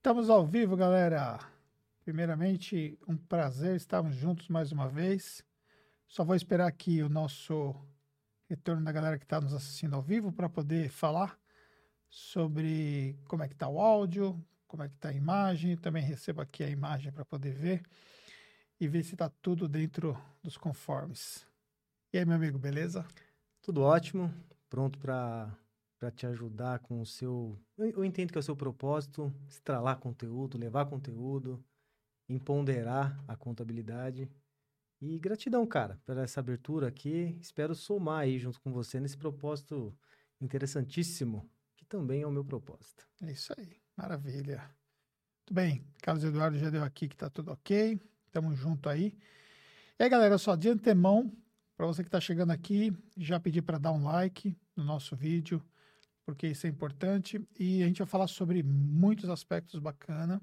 Estamos ao vivo, galera. Primeiramente, um prazer estarmos juntos mais uma vez. Só vou esperar aqui o nosso retorno da galera que está nos assistindo ao vivo para poder falar sobre como é que está o áudio, como é que está a imagem. Também recebo aqui a imagem para poder ver e ver se está tudo dentro dos conformes. E aí, meu amigo, beleza? Tudo ótimo, pronto para para te ajudar com o seu. Eu, entendo que é o seu propósito, estralar conteúdo, levar conteúdo, empoderar a contabilidade. E gratidão, cara, por essa abertura aqui. Espero somar aí junto com você nesse propósito interessantíssimo, que também é o meu propósito. É isso aí, maravilha. Muito bem, Carlos Eduardo já deu aqui que tá tudo ok. Tamo junto aí. E aí, galera, só de antemão, para você que está chegando aqui, já pedi para dar um like no nosso vídeo, porque isso é importante. E a gente vai falar sobre muitos aspectos bacana,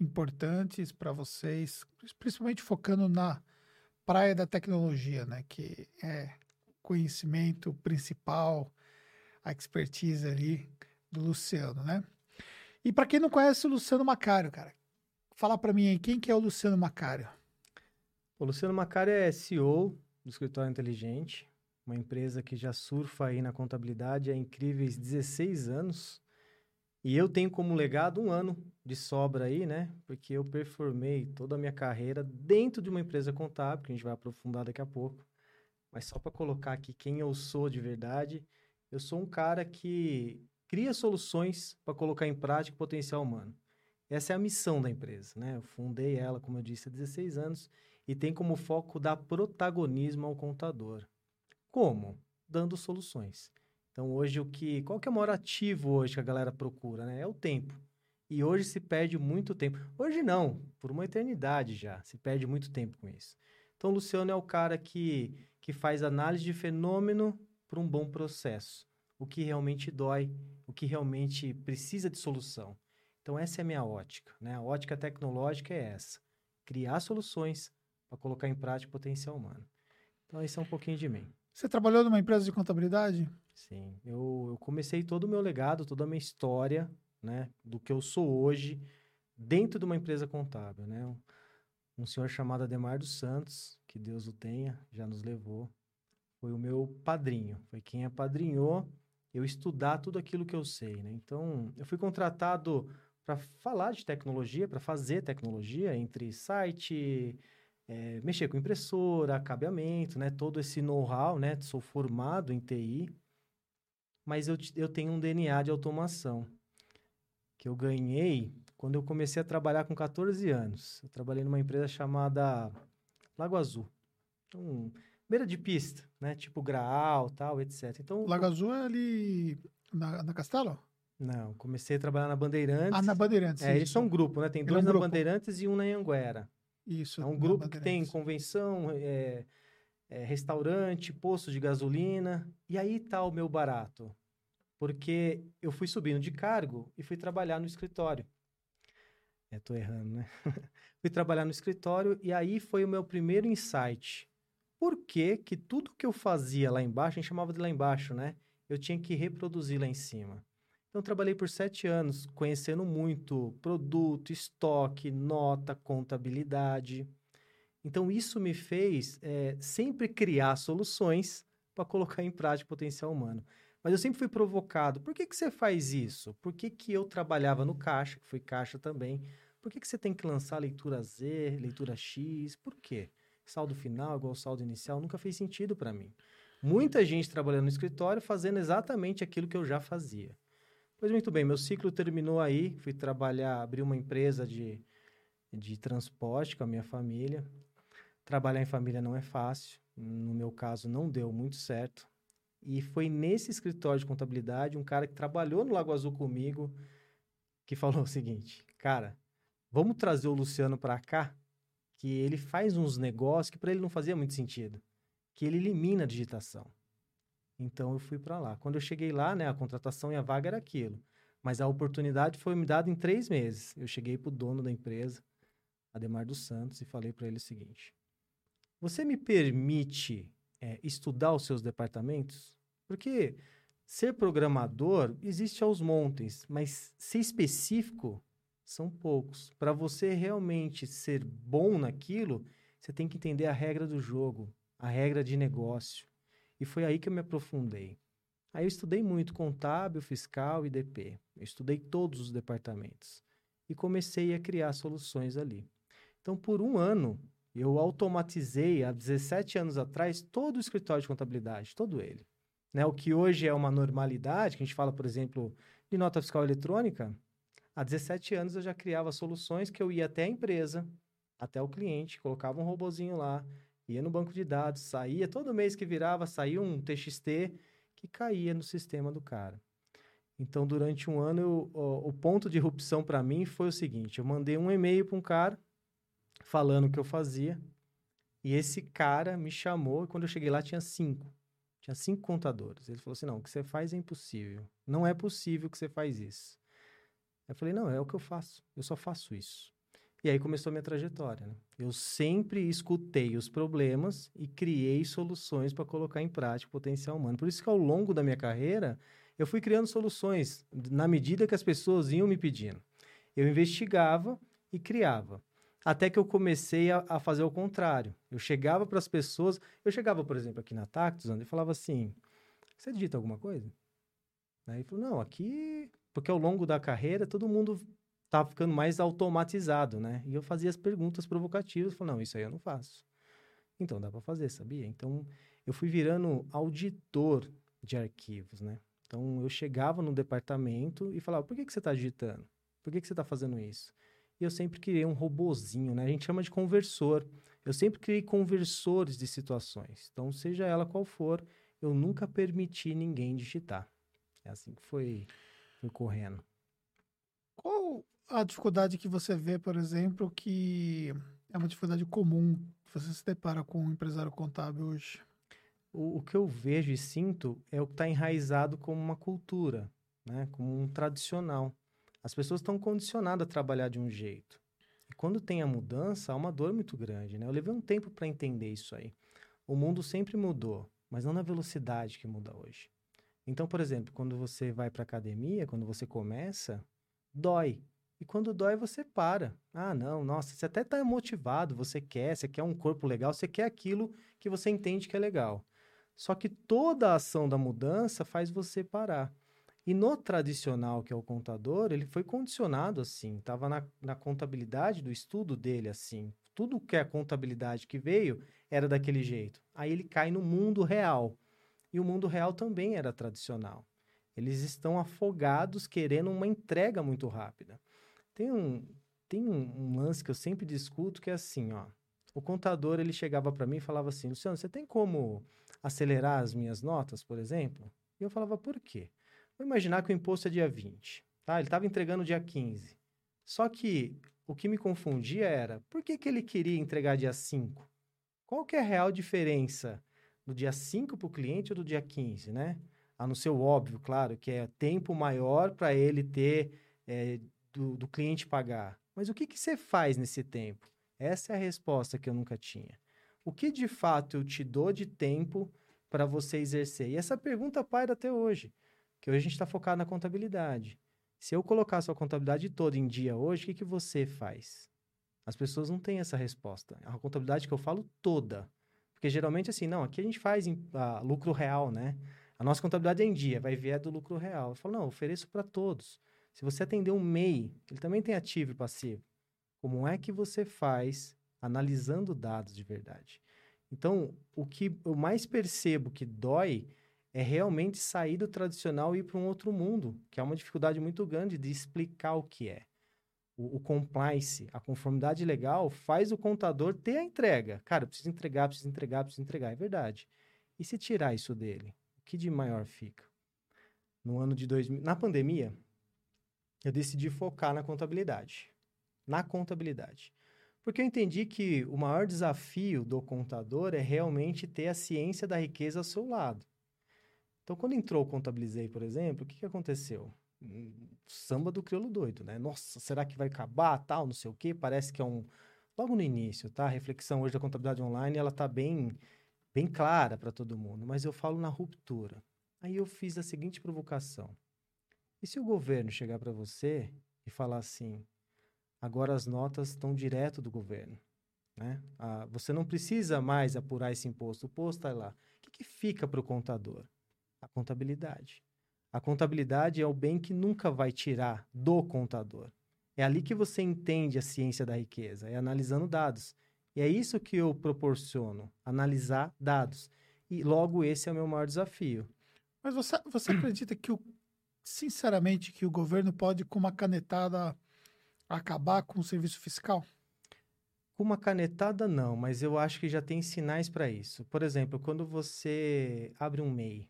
importantes para vocês, principalmente focando na praia da tecnologia, né? Que é conhecimento principal, a expertise ali do Luciano, né? E para quem não conhece o Luciano Macário, cara, fala para mim aí, quem que é o Luciano Macário? O Luciano Macário é CEO do Escritório Inteligente, uma empresa que já surfa aí na contabilidade há incríveis 16 anos. E eu tenho como legado um ano de sobra aí, né? Porque eu performei toda a minha carreira dentro de uma empresa contábil, que a gente vai aprofundar daqui a pouco. Mas só para colocar aqui quem eu sou de verdade, eu sou um cara que cria soluções para colocar em prática o potencial humano. Essa é a missão da empresa, né? Eu fundei ela, como eu disse, há 16 anos e tem como foco dar protagonismo ao contador. Como? Dando soluções. Então, hoje, o que. Qual que é o maior ativo hoje que a galera procura, né? É o tempo. E hoje se perde muito tempo. Hoje não, por uma eternidade já. Se perde muito tempo com isso. Então, o Luciano é o cara que, que faz análise de fenômeno para um bom processo. O que realmente dói, o que realmente precisa de solução. Então, essa é a minha ótica. Né? A ótica tecnológica é essa: criar soluções para colocar em prática o potencial humano. Então, esse é um pouquinho de mim. Você trabalhou numa empresa de contabilidade? Sim, eu, eu comecei todo o meu legado, toda a minha história, né, do que eu sou hoje, dentro de uma empresa contábil, né? Um, um senhor chamado Ademar dos Santos, que Deus o tenha, já nos levou, foi o meu padrinho, foi quem apadrinhou eu estudar tudo aquilo que eu sei, né? Então, eu fui contratado para falar de tecnologia, para fazer tecnologia entre site, é, mexer com impressora, cabeamento, né? Todo esse know-how, né? Sou formado em TI, mas eu, eu tenho um DNA de automação que eu ganhei quando eu comecei a trabalhar com 14 anos. Eu trabalhei numa empresa chamada Lago Azul. Então, beira de pista, né? Tipo Graal, tal, etc. Então, Lago Azul é ali na, na Castelo? Não, comecei a trabalhar na Bandeirantes. Ah, na Bandeirantes. É, eles são um grupo, né? Tem dois é um na grupo. Bandeirantes e um na Anguera. Isso. É um grupo que tem convenção, é, é, restaurante, posto de gasolina. E aí tá o meu barato. Porque eu fui subindo de cargo e fui trabalhar no escritório. É, tô errando, né? fui trabalhar no escritório e aí foi o meu primeiro insight. Por que que tudo que eu fazia lá embaixo, a gente chamava de lá embaixo, né? Eu tinha que reproduzir lá em cima. Então, trabalhei por sete anos conhecendo muito produto, estoque, nota, contabilidade. Então, isso me fez é, sempre criar soluções para colocar em prática o potencial humano. Mas eu sempre fui provocado. Por que, que você faz isso? Por que, que eu trabalhava no caixa, que fui caixa também? Por que, que você tem que lançar leitura Z, leitura X? Por quê? Saldo final igual saldo inicial nunca fez sentido para mim. Muita gente trabalhando no escritório fazendo exatamente aquilo que eu já fazia. Pois muito bem, meu ciclo terminou aí, fui trabalhar, abri uma empresa de, de transporte com a minha família. Trabalhar em família não é fácil, no meu caso não deu muito certo. E foi nesse escritório de contabilidade, um cara que trabalhou no Lago Azul comigo, que falou o seguinte: Cara, vamos trazer o Luciano para cá, que ele faz uns negócios que para ele não fazia muito sentido, que ele elimina a digitação. Então eu fui para lá. Quando eu cheguei lá, né, a contratação e a vaga era aquilo. Mas a oportunidade foi me dada em três meses. Eu cheguei para o dono da empresa, Ademar dos Santos, e falei para ele o seguinte: Você me permite é, estudar os seus departamentos? Porque ser programador existe aos montes, mas ser específico são poucos. Para você realmente ser bom naquilo, você tem que entender a regra do jogo, a regra de negócio. E foi aí que eu me aprofundei. Aí eu estudei muito contábil, fiscal e DP. Eu estudei todos os departamentos e comecei a criar soluções ali. Então, por um ano, eu automatizei, há 17 anos atrás, todo o escritório de contabilidade, todo ele. Né? O que hoje é uma normalidade, que a gente fala, por exemplo, de nota fiscal eletrônica, há 17 anos eu já criava soluções que eu ia até a empresa, até o cliente, colocava um robozinho lá, ia no banco de dados, saía, todo mês que virava, saía um TXT que caía no sistema do cara. Então, durante um ano, eu, o, o, ponto de erupção para mim foi o seguinte: eu mandei um e-mail para um cara falando o que eu fazia, e esse cara me chamou, e quando eu cheguei lá tinha cinco. Tinha cinco contadores. Ele falou assim: não, o que você faz é impossível. Não é possível que você faz isso. Eu falei: não, é o que eu faço. Eu só faço isso. E aí começou a minha trajetória. Né? Eu sempre escutei os problemas e criei soluções para colocar em prática o potencial humano. Por isso que ao longo da minha carreira, eu fui criando soluções na medida que as pessoas iam me pedindo. Eu investigava e criava. Até que eu comecei a, a fazer o contrário. Eu chegava para as pessoas, eu chegava, por exemplo, aqui na Tactus, e falava assim: Você digita alguma coisa? Aí ele falou: Não, aqui. Porque ao longo da carreira, todo mundo estava ficando mais automatizado, né? E eu fazia as perguntas provocativas, falei, não, isso aí eu não faço. Então dá para fazer, sabia? Então eu fui virando auditor de arquivos, né? Então eu chegava no departamento e falava, por que, que você está digitando? Por que, que você está fazendo isso? E eu sempre criei um robozinho, né? A gente chama de conversor. Eu sempre criei conversores de situações. Então, seja ela qual for, eu nunca permiti ninguém digitar. É assim que foi, foi correndo. Qual a dificuldade que você vê, por exemplo, que é uma dificuldade comum que você se depara com um empresário contábil hoje? O, o que eu vejo e sinto é o que está enraizado como uma cultura, né? como um tradicional. As pessoas estão condicionadas a trabalhar de um jeito. E quando tem a mudança, há uma dor muito grande. Né? Eu levei um tempo para entender isso aí. O mundo sempre mudou, mas não na velocidade que muda hoje. Então, por exemplo, quando você vai para academia, quando você começa, dói. E quando dói, você para. Ah, não, nossa, você até está motivado, você quer, você quer um corpo legal, você quer aquilo que você entende que é legal. Só que toda a ação da mudança faz você parar. E no tradicional, que é o contador, ele foi condicionado assim, estava na, na contabilidade do estudo dele assim. Tudo que é a contabilidade que veio era daquele jeito. Aí ele cai no mundo real. E o mundo real também era tradicional. Eles estão afogados querendo uma entrega muito rápida. Tem um, tem um, um, lance que eu sempre discuto que é assim, ó. O contador, ele chegava para mim e falava assim, Luciano, você tem como acelerar as minhas notas, por exemplo? E eu falava, por quê? Vou imaginar que o imposto é dia 20, tá? Ele estava entregando dia 15. Só que o que me confundia era, por que, que ele queria entregar dia 5? Qual que é a real diferença do dia 5 para o cliente ou do dia 15, né? A não ser o óbvio, claro, que é tempo maior para ele ter é, do, do cliente pagar. Mas o que, que você faz nesse tempo? Essa é a resposta que eu nunca tinha. O que de fato eu te dou de tempo para você exercer? E essa pergunta paira até hoje, que hoje a gente está focado na contabilidade. Se eu colocar a sua contabilidade toda em dia hoje, o que, que você faz? As pessoas não têm essa resposta. A contabilidade que eu falo toda. Porque geralmente assim, não, aqui a gente faz em, lucro real, né? A nossa contabilidade é em dia, vai ver do lucro real. Eu falo, não, eu ofereço para todos. Se você atender um MEI, ele também tem ativo e passivo. Como é que você faz analisando dados de verdade? Então, o que eu mais percebo que dói é realmente sair do tradicional e ir para um outro mundo, que é uma dificuldade muito grande de explicar o que é. O, o, compliance, a conformidade legal, faz o contador ter a entrega. Cara, precisa entregar, precisa entregar, precisa entregar. É verdade. E se tirar isso dele, o que de maior fica? No ano de 2000, na pandemia, eu decidi focar na contabilidade. Na contabilidade. Porque eu entendi que o maior desafio do contador é realmente ter a ciência da riqueza ao seu lado. Então, quando entrou o Contabilizei, por exemplo, o que, que aconteceu? Hum, samba do crioulo doido, né? Nossa, será que vai acabar, tal, não sei o quê? Parece que é um... Logo no início, tá? A reflexão hoje da contabilidade online, ela tá bem, bem clara para todo mundo. Mas eu falo na ruptura. Aí eu fiz a seguinte provocação. E se o governo chegar para você e falar assim: Agora as notas estão direto do governo. Né? Ah, você não precisa mais apurar esse imposto. O imposto está lá. O que, que fica para o contador? A contabilidade. A contabilidade é o bem que nunca vai tirar do contador. É ali que você entende a ciência da riqueza, é analisando dados. E é isso que eu proporciono, analisar dados. E logo esse é o meu maior desafio. Mas você, você acredita que, o, sinceramente, que o governo pode, com uma canetada, acabar com o serviço fiscal? Com uma canetada, não, mas eu acho que já tem sinais para isso. Por exemplo, quando você abre um MEI,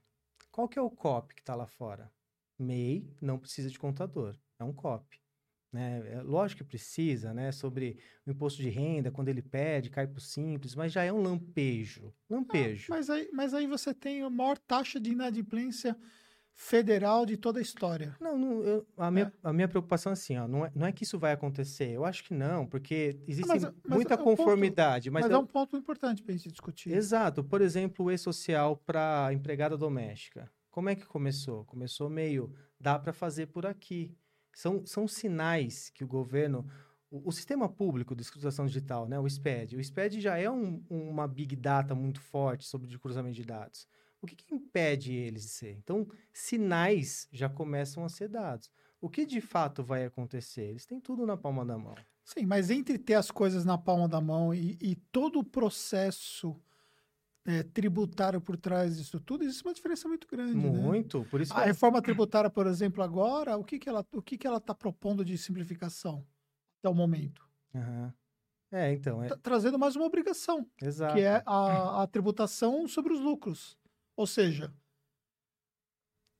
qual que é o COP que está lá fora? MEI não precisa de contador, é um COP. Né? É, lógico que precisa, né? Sobre o imposto de renda, quando ele pede, cai para o simples, mas já é um lampejo. Lampejo. Ah, mas, aí, mas aí você tem a maior taxa de inadimplência federal de toda a história. Não, não eu, a, minha, é. a minha preocupação é assim, ó, não, é, não é que isso vai acontecer. Eu acho que não, porque existe mas, mas muita é um conformidade. Ponto, mas, mas é um ponto importante para a gente discutir. Exato. Por exemplo, o e-social para empregada doméstica. Como é que começou? Começou meio, dá para fazer por aqui. São, são sinais que o governo... O, o sistema público de escrituração digital, né, o SPED, o SPED já é um, uma big data muito forte sobre cruzamento de dados. O que, que impede eles de ser? Então, sinais já começam a ser dados. O que de fato vai acontecer? Eles têm tudo na palma da mão. Sim, mas entre ter as coisas na palma da mão e, e todo o processo é, tributário por trás disso tudo, existe uma diferença muito grande. Né? Muito, né? por isso. A reforma tributária, por exemplo, agora, o que, que ela o que, que ela está propondo de simplificação até o momento? Uhum. É, então. É... Trazendo mais uma obrigação, Exato. que é a, a tributação sobre os lucros. Ou seja,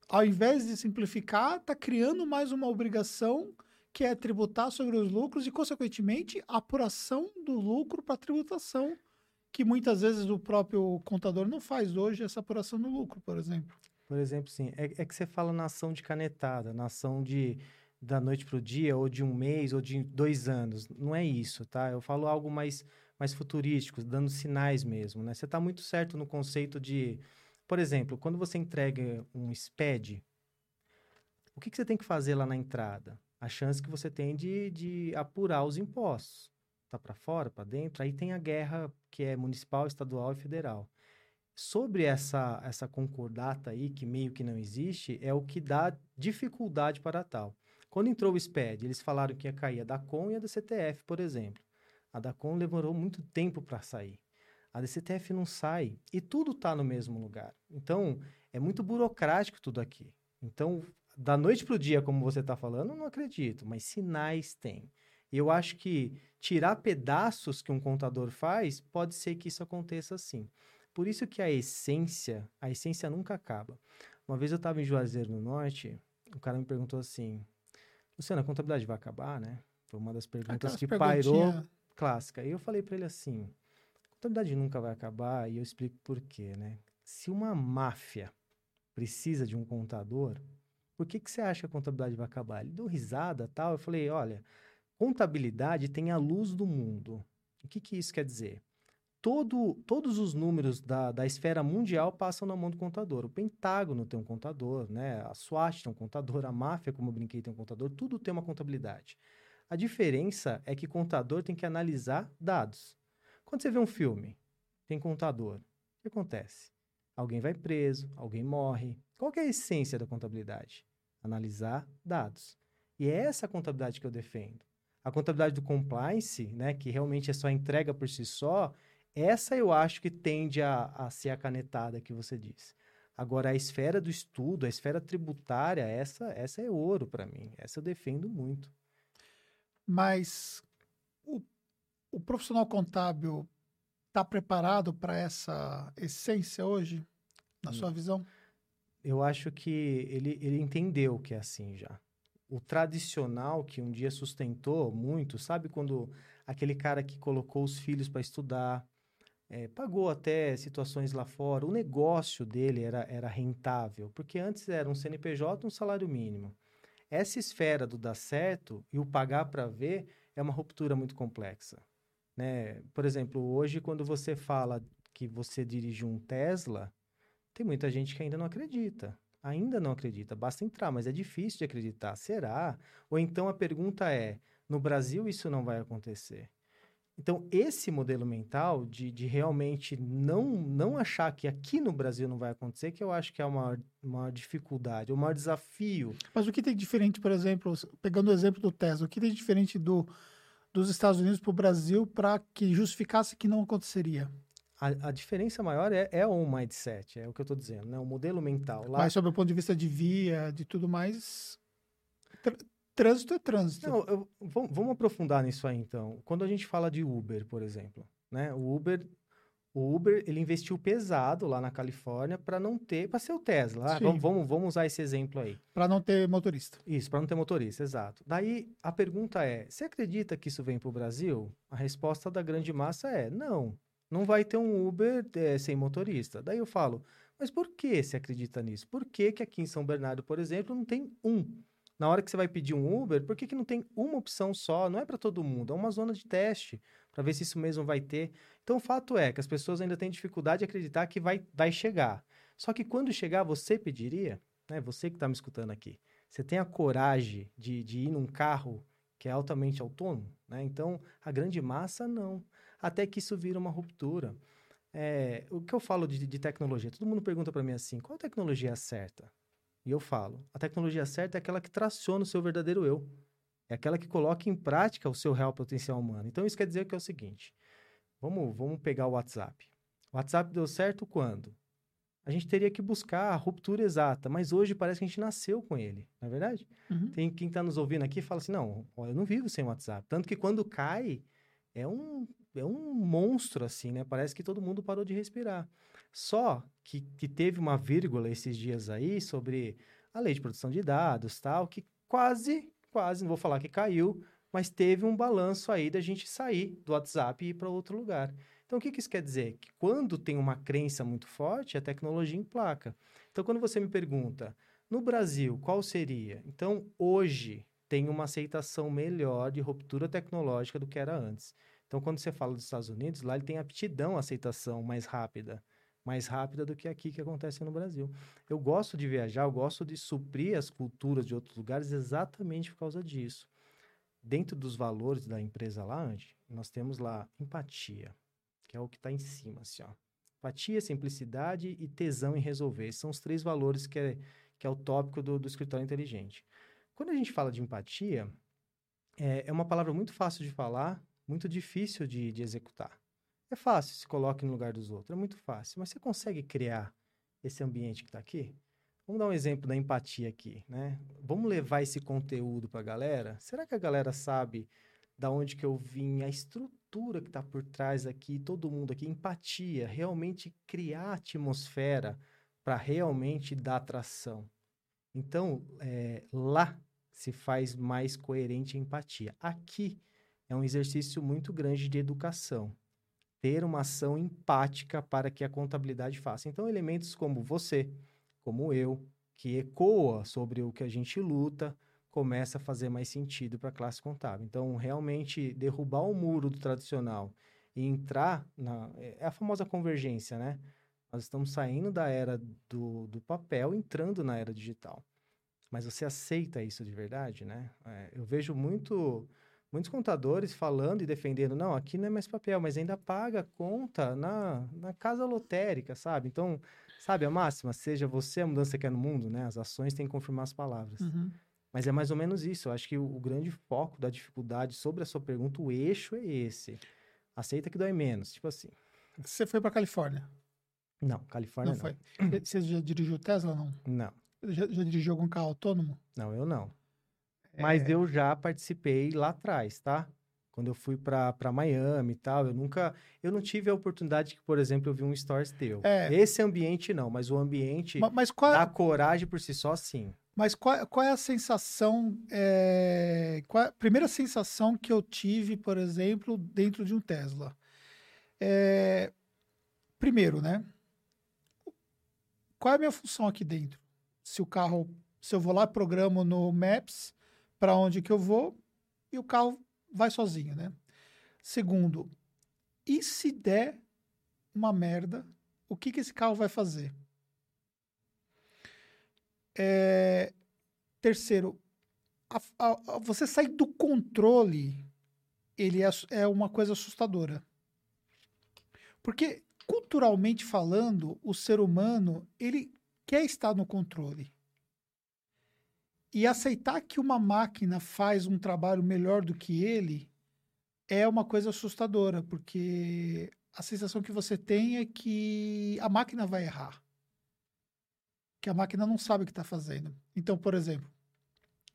ao invés de simplificar, está criando mais uma obrigação que é tributar sobre os lucros e, consequentemente, a apuração do lucro para tributação, que muitas vezes o próprio contador não faz hoje, essa apuração do lucro, por exemplo. Por exemplo, sim. É, é que você fala na ação de canetada, na ação de da noite para o dia, ou de um mês, ou de dois anos. Não é isso, tá? Eu falo algo mais, mais futurístico, dando sinais mesmo, né? Você está muito certo no conceito de por exemplo, quando você entrega um SPED, o que, que você tem que fazer lá na entrada? A chance que você tem de, de apurar os impostos. Tá para fora, para dentro, aí tem a guerra que é municipal, estadual e federal. Sobre essa, essa concordata aí, que meio que não existe, é o que dá dificuldade para tal. Quando entrou o SPED, eles falaram que ia cair a da COM e a da CTF, por exemplo. A da COM demorou muito tempo para sair. A DCTF não sai e tudo está no mesmo lugar. Então, é muito burocrático tudo aqui. Então, da noite para o dia, como você está falando, não acredito, mas sinais tem. E eu acho que tirar pedaços que um contador faz, pode ser que isso aconteça assim. Por isso que a essência, a essência nunca acaba. Uma vez eu estava em Juazeiro no Norte, o cara me perguntou assim, Luciana, a contabilidade vai acabar, né? Foi uma das perguntas Aquelas que pairou clássica. E eu falei para ele assim, contabilidade nunca vai acabar e eu explico por quê, né? Se uma máfia precisa de um contador, por que, que você acha que a contabilidade vai acabar? Ele deu risada tal. Eu falei, olha, contabilidade tem a luz do mundo. O que, que isso quer dizer? Todo, todos os números da, da esfera mundial passam na mão do contador. O Pentágono tem um contador, né? a SWAT tem um contador, a máfia, como eu brinquei, tem um contador, tudo tem uma contabilidade. A diferença é que contador tem que analisar dados. Quando você vê um filme, tem contador, o que acontece? Alguém vai preso, alguém morre. Qual é a essência da contabilidade? Analisar dados. E é essa contabilidade que eu defendo. A contabilidade do compliance, né, que realmente é só entrega por si só, essa eu acho que tende a, a ser a canetada que você disse. Agora, a esfera do estudo, a esfera tributária, essa, essa é ouro para mim. Essa eu defendo muito. Mas o profissional contábil está preparado para essa essência hoje, na hum. sua visão? Eu acho que ele, ele entendeu que é assim já. O tradicional que um dia sustentou muito, sabe quando aquele cara que colocou os filhos para estudar, é, pagou até situações lá fora, o negócio dele era, era rentável, porque antes era um CNPJ, um salário mínimo. Essa esfera do dar certo e o pagar para ver é uma ruptura muito complexa. Né? Por exemplo, hoje, quando você fala que você dirige um Tesla, tem muita gente que ainda não acredita. Ainda não acredita. Basta entrar, mas é difícil de acreditar. Será? Ou então a pergunta é: No Brasil, isso não vai acontecer. Então, esse modelo mental de, de realmente não, não achar que aqui no Brasil não vai acontecer, que eu acho que é uma maior dificuldade, o maior desafio. Mas o que tem diferente, por exemplo, pegando o exemplo do Tesla, o que tem diferente do, dos Estados Unidos para o Brasil para que justificasse que não aconteceria? A, a diferença maior é, é o mindset, é o que eu estou dizendo, né? o modelo mental. Lá... Mas, sob o ponto de vista de via, de tudo mais, trânsito é trânsito. Não, eu, vamos, vamos, aprofundar nisso aí, então. Quando a gente fala de Uber, por exemplo, né? O Uber, o Uber, ele investiu pesado lá na Califórnia para não ter, para ser o Tesla. Ah, vamos, vamos, vamos usar esse exemplo aí. Para não ter motorista. Isso, para não ter motorista, exato. Daí a pergunta é: você acredita que isso vem para o Brasil? A resposta da grande massa é: não. Não vai ter um Uber é, sem motorista. Daí eu falo, mas por que você acredita nisso? Por que, que aqui em São Bernardo, por exemplo, não tem um? Na hora que você vai pedir um Uber, por que, que não tem uma opção só? Não é para todo mundo, é uma zona de teste para ver se isso mesmo vai ter. Então, o fato é que as pessoas ainda têm dificuldade de acreditar que vai, vai chegar. Só que quando chegar, você pediria, né? Você que está me escutando aqui, você tem a coragem de, de ir num carro que é altamente autônomo, né? Então, a grande massa não. Até que isso vira uma ruptura. É, o que eu falo de, de tecnologia? Todo mundo pergunta para mim assim: qual tecnologia é certa? E eu falo, a tecnologia certa é aquela que traciona o seu verdadeiro eu. É aquela que coloca em prática o seu real potencial humano. Então, isso quer dizer que é o seguinte. Vamos, vamos pegar o WhatsApp. O WhatsApp deu certo quando? A gente teria que buscar a ruptura exata, mas hoje parece que a gente nasceu com ele, não é verdade? Uhum. Tem quem está nos ouvindo aqui e fala assim, não, eu não vivo sem WhatsApp. Tanto que quando cai, é um, é um monstro, assim, né? Parece que todo mundo parou de respirar. Só que, que teve uma vírgula esses dias aí sobre a lei de proteção de dados, tal, que quase, quase, não vou falar que caiu, mas teve um balanço aí da gente sair do WhatsApp e ir para outro lugar. Então, o que, que isso quer dizer? Que quando tem uma crença muito forte, a tecnologia emplaca. Então, quando você me pergunta, no Brasil, qual seria? Então, hoje, tem uma aceitação melhor de ruptura tecnológica do que era antes. Então, quando você fala dos Estados Unidos, lá ele tem aptidão à aceitação mais rápida mais rápida do que aqui que acontece no Brasil. Eu gosto de viajar, eu gosto de suprir as culturas de outros lugares exatamente por causa disso. Dentro dos valores da empresa lá, nós temos lá empatia, que é o que está em cima, assim, ó. Empatia, simplicidade e tesão em resolver. Esses são os três valores que é, que é o tópico do, do escritório inteligente. Quando a gente fala de empatia, é, é uma palavra muito fácil de falar, muito difícil de, de executar. É fácil, se coloque no lugar dos outros, é muito fácil. Mas você consegue criar esse ambiente que está aqui? Vamos dar um exemplo da empatia aqui, né? Vamos levar esse conteúdo para a galera? Será que a galera sabe da onde que eu vim, a estrutura que está por trás aqui, todo mundo aqui, empatia, realmente criar atmosfera para realmente dar atração. Então, é, lá se faz mais coerente a empatia. Aqui é um exercício muito grande de educação ter uma ação empática para que a contabilidade faça. Então, elementos como você, como eu, que ecoa sobre o que a gente luta, começa a fazer mais sentido para a classe contábil. Então, realmente derrubar o muro do tradicional e entrar na é a famosa convergência, né? Nós estamos saindo da era do, do papel, entrando na era digital. Mas você aceita isso de verdade, né? É, eu vejo muito muitos contadores falando e defendendo, não, aqui não é mais papel, mas ainda paga conta na, na casa lotérica, sabe? Então, sabe a máxima? Seja você a mudança que é no mundo, né? As ações têm que confirmar as palavras. Uhum. Mas é mais ou menos isso. Eu acho que o, o, grande foco da dificuldade sobre a sua pergunta, o eixo é esse. Aceita que dói menos, tipo assim. Você foi para Califórnia? Não, Califórnia não. Não foi. Você já dirigiu Tesla, não? Não. Já, já dirigiu algum carro autônomo? Não, eu não. Mas é... eu já participei lá atrás, tá? Quando eu fui para Miami e tal, eu nunca. Eu não tive a oportunidade que, por exemplo, eu vi um stories teu. É... Esse ambiente não, mas o ambiente mas, mas qual... É da coragem por si só, sim. Mas qual, qual é a sensação. É... Qual é a primeira sensação que eu tive, por exemplo, dentro de um Tesla? É... Primeiro, né? Qual é a minha função aqui dentro? Se o carro. Se eu vou lá, programo no Maps para onde que eu vou e o carro vai sozinho, né? Segundo, e se der uma merda, o que, que esse carro vai fazer? É... Terceiro, a, a, você sair do controle, ele é, é uma coisa assustadora. Porque, culturalmente falando, o ser humano, ele quer estar no controle. E aceitar que uma máquina faz um trabalho melhor do que ele é uma coisa assustadora, porque a sensação que você tem é que a máquina vai errar. Que a máquina não sabe o que está fazendo. Então, por exemplo,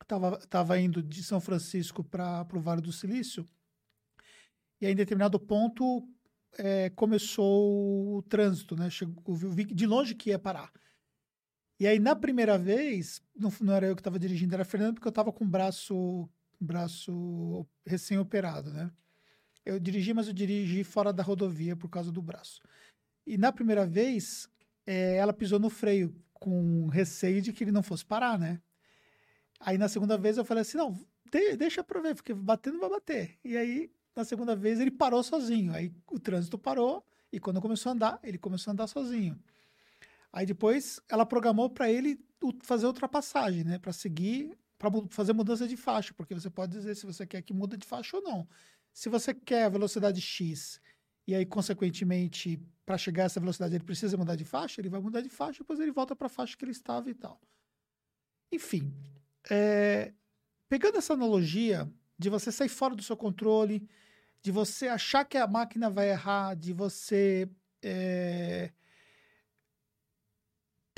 estava tava indo de São Francisco para o Vale do Silício, e aí, em determinado ponto é, começou o trânsito, né? Chegou, vi de longe que ia parar. E aí, na primeira vez, não, não era eu que estava dirigindo, era a Fernanda, porque eu estava com o braço, braço recém-operado, né? Eu dirigi, mas eu dirigi fora da rodovia por causa do braço. E na primeira vez, é, ela pisou no freio, com receio de que ele não fosse parar, né? Aí na segunda vez eu falei assim: não, de, deixa pra ver, porque batendo vai bater. E aí, na segunda vez, ele parou sozinho. Aí o trânsito parou, e quando começou a andar, ele começou a andar sozinho. Aí depois ela programou para ele fazer ultrapassagem, né? Para seguir, para fazer mudança de faixa, porque você pode dizer se você quer que muda de faixa ou não. Se você quer velocidade X e aí, consequentemente, para chegar a essa velocidade ele precisa mudar de faixa, ele vai mudar de faixa, depois ele volta para a faixa que ele estava e tal. Enfim, é, pegando essa analogia de você sair fora do seu controle, de você achar que a máquina vai errar, de você é,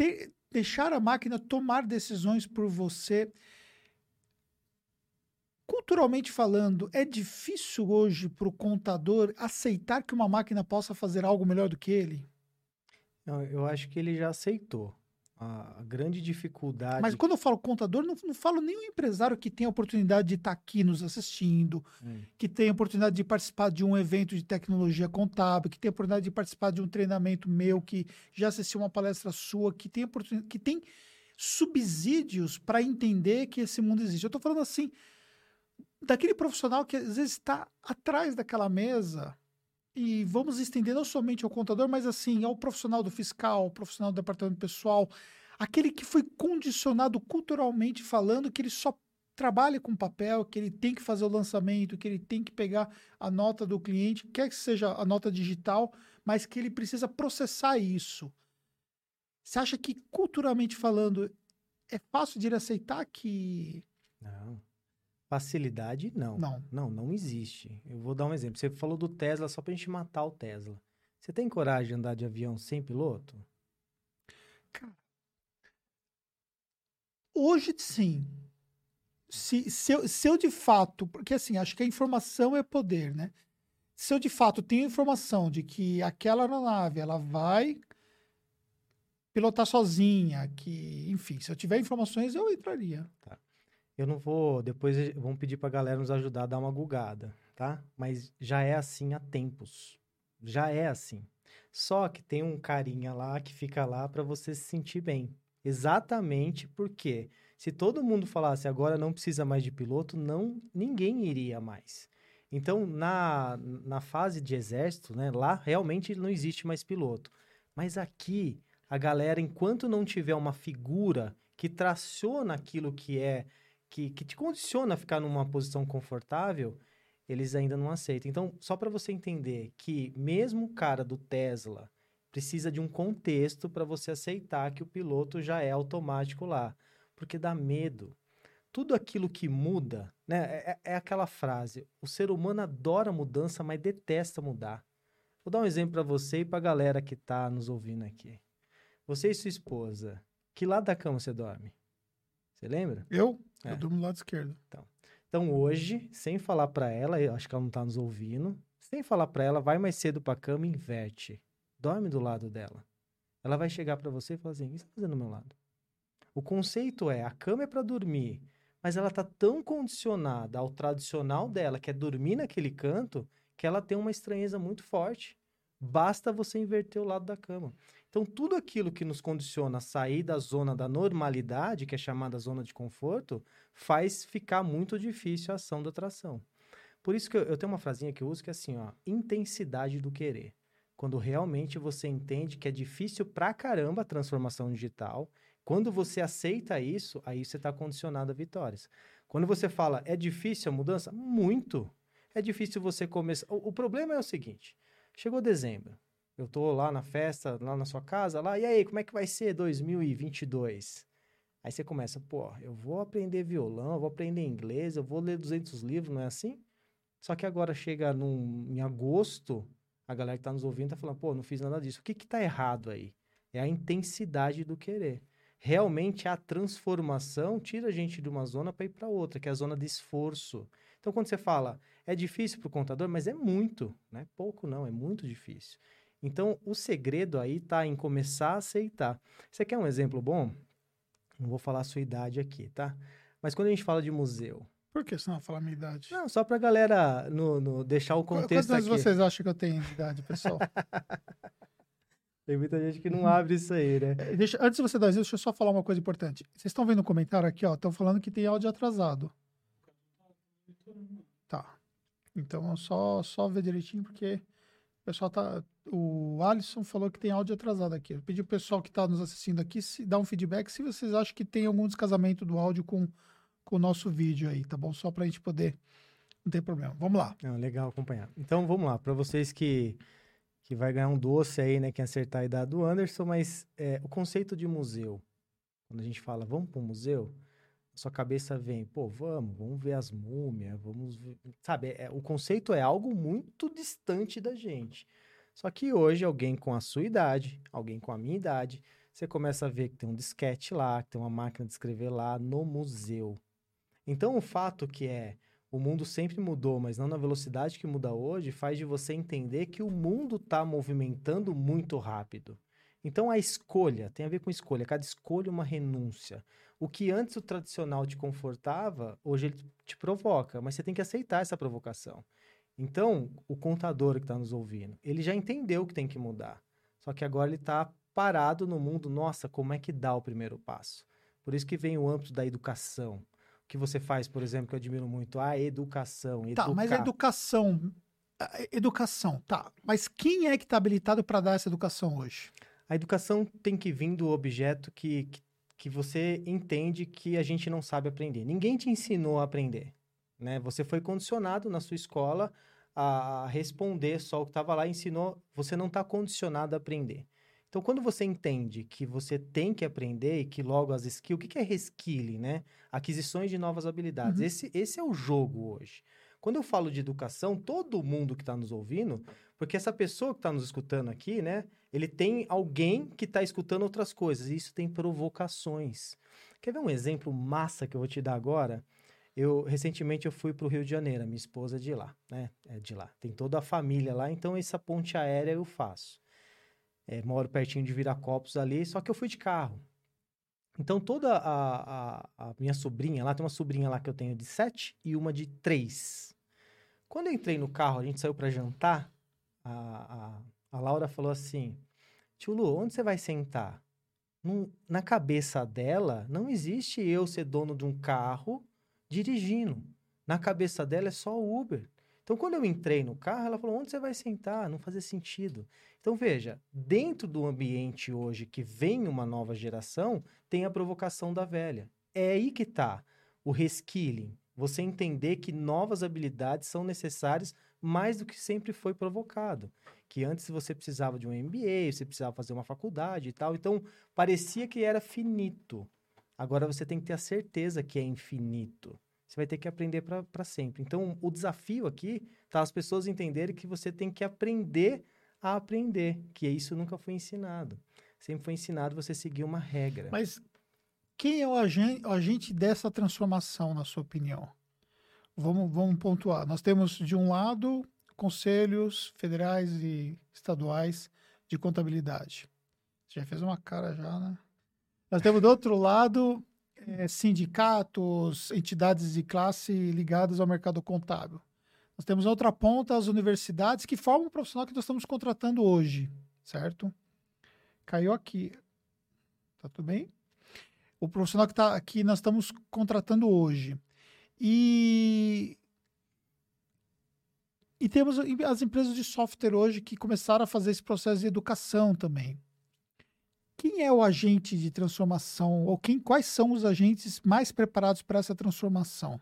ter, deixar a máquina tomar decisões por você. Culturalmente falando, é difícil hoje para o contador aceitar que uma máquina possa fazer algo melhor do que ele? Eu acho que ele já aceitou a grande dificuldade. Mas quando eu falo contador, não, não falo nem o empresário que tem a oportunidade de estar tá aqui nos assistindo, hum. que tem a oportunidade de participar de um evento de tecnologia contábil, que tem a oportunidade de participar de um treinamento meu, que já assistiu uma palestra sua, que tem, oportunidade, que tem subsídios para entender que esse mundo existe. Eu estou falando assim, daquele profissional que às vezes está atrás daquela mesa e vamos estender não somente ao contador, mas assim, ao profissional do fiscal, ao profissional do departamento pessoal, aquele que foi condicionado culturalmente falando que ele só trabalha com papel, que ele tem que fazer o lançamento, que ele tem que pegar a nota do cliente, quer que seja a nota digital, mas que ele precisa processar isso. Você acha que culturalmente falando é fácil de ele aceitar que não. Facilidade, não. Não. Não, não existe. Eu vou dar um exemplo. Você falou do Tesla só pra gente matar o Tesla. Você tem coragem de andar de avião sem piloto? Cara. Hoje, sim. Se, se, eu, se eu de fato. Porque assim, acho que a informação é poder, né? Se eu de fato tenho informação de que aquela aeronave ela vai pilotar sozinha, que, enfim, se eu tiver informações, eu entraria. Tá. Eu não vou. Depois vamos pedir para a galera nos ajudar a dar uma gugada, tá? Mas já é assim há tempos. Já é assim. Só que tem um carinha lá que fica lá para você se sentir bem. Exatamente porque se todo mundo falasse agora não precisa mais de piloto, não ninguém iria mais. Então, na, na fase de exército, né, lá realmente não existe mais piloto. Mas aqui, a galera, enquanto não tiver uma figura que traciona aquilo que é que, que te condiciona a ficar numa posição confortável, eles ainda não aceitam. Então, só para você entender que mesmo o cara do Tesla precisa de um contexto para você aceitar que o piloto já é automático lá, porque dá medo. Tudo aquilo que muda, né? É, é, é aquela frase: o ser humano adora mudança, mas detesta mudar. Vou dar um exemplo para você e para a galera que está nos ouvindo aqui. Você e sua esposa, que lado da cama você dorme? Você lembra? Eu? É. Eu durmo do lado esquerdo. Então, então hoje, sem falar para ela, eu acho que ela não tá nos ouvindo, sem falar para ela, vai mais cedo pra cama e inverte. Dorme do lado dela. Ela vai chegar para você e falar assim: o que você tá fazendo do meu lado? O conceito é: a cama é para dormir, mas ela tá tão condicionada ao tradicional dela, que é dormir naquele canto, que ela tem uma estranheza muito forte. Basta você inverter o lado da cama. Então, tudo aquilo que nos condiciona a sair da zona da normalidade, que é chamada zona de conforto, faz ficar muito difícil a ação da atração. Por isso que eu, eu tenho uma frasinha que eu uso que é assim, ó, intensidade do querer. Quando realmente você entende que é difícil pra caramba a transformação digital, quando você aceita isso, aí você está condicionado a vitórias. Quando você fala, é difícil a mudança? Muito. É difícil você começar. O, o problema é o seguinte: chegou dezembro, eu tô lá na festa, lá na sua casa, lá, e aí, como é que vai ser 2022? Aí você começa, pô, eu vou aprender violão, eu vou aprender inglês, eu vou ler 200 livros, não é assim? Só que agora chega num, em agosto, a galera que tá nos ouvindo tá falando, pô, não fiz nada disso. O que que tá errado aí? É a intensidade do querer. Realmente a transformação tira a gente de uma zona para ir para outra, que é a zona de esforço. Então quando você fala, é difícil para o contador, mas é muito, não é pouco não, é muito difícil. Então o segredo aí tá em começar a aceitar. Você quer um exemplo bom? Não vou falar a sua idade aqui, tá? Mas quando a gente fala de museu, Por que você não fala a minha idade? não, só pra galera no, no- deixar o contexto Quantos anos aqui. vocês acham que eu tenho de idade, pessoal? Tem muita gente que não abre isso aí, né? Eh, deixa, antes de você dar isso, deixa eu só falar uma coisa importante. Vocês estão vendo o comentário aqui, ó? Estão falando que tem áudio atrasado. Tá. Então, só, só ver direitinho, porque pessoal tá. O Alisson falou que tem áudio atrasado aqui. Eu pedi o pessoal que está nos assistindo aqui se dar um feedback se vocês acham que tem algum descasamento do áudio com, com o nosso vídeo aí, tá bom? Só pra gente poder. Não tem problema. Vamos lá. Não, legal acompanhar. Então vamos lá, para vocês que que vai ganhar um doce aí, né, quem acertar a idade do Anderson, mas é, o conceito de museu, quando a gente fala vamos para um museu, a sua cabeça vem, pô, vamos, vamos ver as múmias, vamos, ver, sabe? É, o conceito é algo muito distante da gente. Só que hoje alguém com a sua idade, alguém com a minha idade, você começa a ver que tem um disquete lá, que tem uma máquina de escrever lá no museu. Então o fato que é o mundo sempre mudou, mas não na velocidade que muda hoje, faz de você entender que o mundo está movimentando muito rápido. Então a escolha tem a ver com escolha. Cada escolha é uma renúncia. O que antes o tradicional te confortava, hoje ele te provoca, mas você tem que aceitar essa provocação. Então, o contador que está nos ouvindo, ele já entendeu que tem que mudar. Só que agora ele está parado no mundo, nossa, como é que dá o primeiro passo? Por isso que vem o âmbito da educação que você faz, por exemplo, que eu admiro muito, a educação. Tá, mas a educar. educação. a Educação, tá. Mas quem é que está habilitado para dar essa educação hoje? A educação tem que vir do objeto que, que, que você entende que a gente não sabe aprender. Ninguém te ensinou a aprender. Né? Você foi condicionado na sua escola a, responder só o que estava lá e ensinou. Você não está condicionado a aprender. Então, quando você entende que você tem que aprender e que logo as skills... O que, que é reskilling, né? Aquisições de novas habilidades. Uhum. Esse, esse é o jogo hoje. Quando eu falo de educação, todo mundo que está nos ouvindo, porque essa pessoa que está nos escutando aqui, né? Ele tem alguém que está escutando outras coisas. E isso tem provocações. Quer ver um exemplo massa que eu vou te dar agora? Eu recentemente eu fui para o Rio de Janeiro, minha esposa é de lá, né? É de lá. Tem toda a família lá, então essa ponte aérea eu faço. É, moro pertinho de Viracopos ali, só que eu fui de carro. Então toda a, a, a minha sobrinha lá, tem uma sobrinha lá que eu tenho de sete e uma de três. Quando eu entrei no carro, a gente saiu para jantar, a, a, a Laura falou assim, tio Lu, onde você vai sentar? Na cabeça dela, não existe eu ser dono de um carro dirigindo. Na cabeça dela é só o Uber. Então, quando eu entrei no carro, ela falou: onde você vai sentar? Não fazia sentido. Então, veja, dentro do ambiente hoje que vem uma nova geração, tem a provocação da velha. É aí que está o reskilling. Você entender que novas habilidades são necessárias mais do que sempre foi provocado. Que antes você precisava de um MBA, você precisava fazer uma faculdade e tal. Então, parecia que era finito. Agora você tem que ter a certeza que é infinito. Você vai ter que aprender para sempre. Então, o desafio aqui tá as pessoas entenderem que você tem que aprender a aprender, que isso nunca foi ensinado. Sempre foi ensinado você seguir uma regra. Mas quem é o agente, o agente dessa transformação, na sua opinião? Vamos, vamos pontuar. Nós temos, de um lado, conselhos federais e estaduais de contabilidade. Você já fez uma cara já, né? Nós temos, do outro lado, eh, sindicatos, entidades de classe ligadas ao mercado contábil. Nós temos outra ponta as universidades que formam o profissional que nós estamos contratando hoje, certo? Caiu aqui. Tá tudo bem? O profissional que, tá, que nós estamos contratando hoje. E, e temos as empresas de software hoje que começaram a fazer esse processo de educação também. Quem é o agente de transformação? Ou quem, quais são os agentes mais preparados para essa transformação?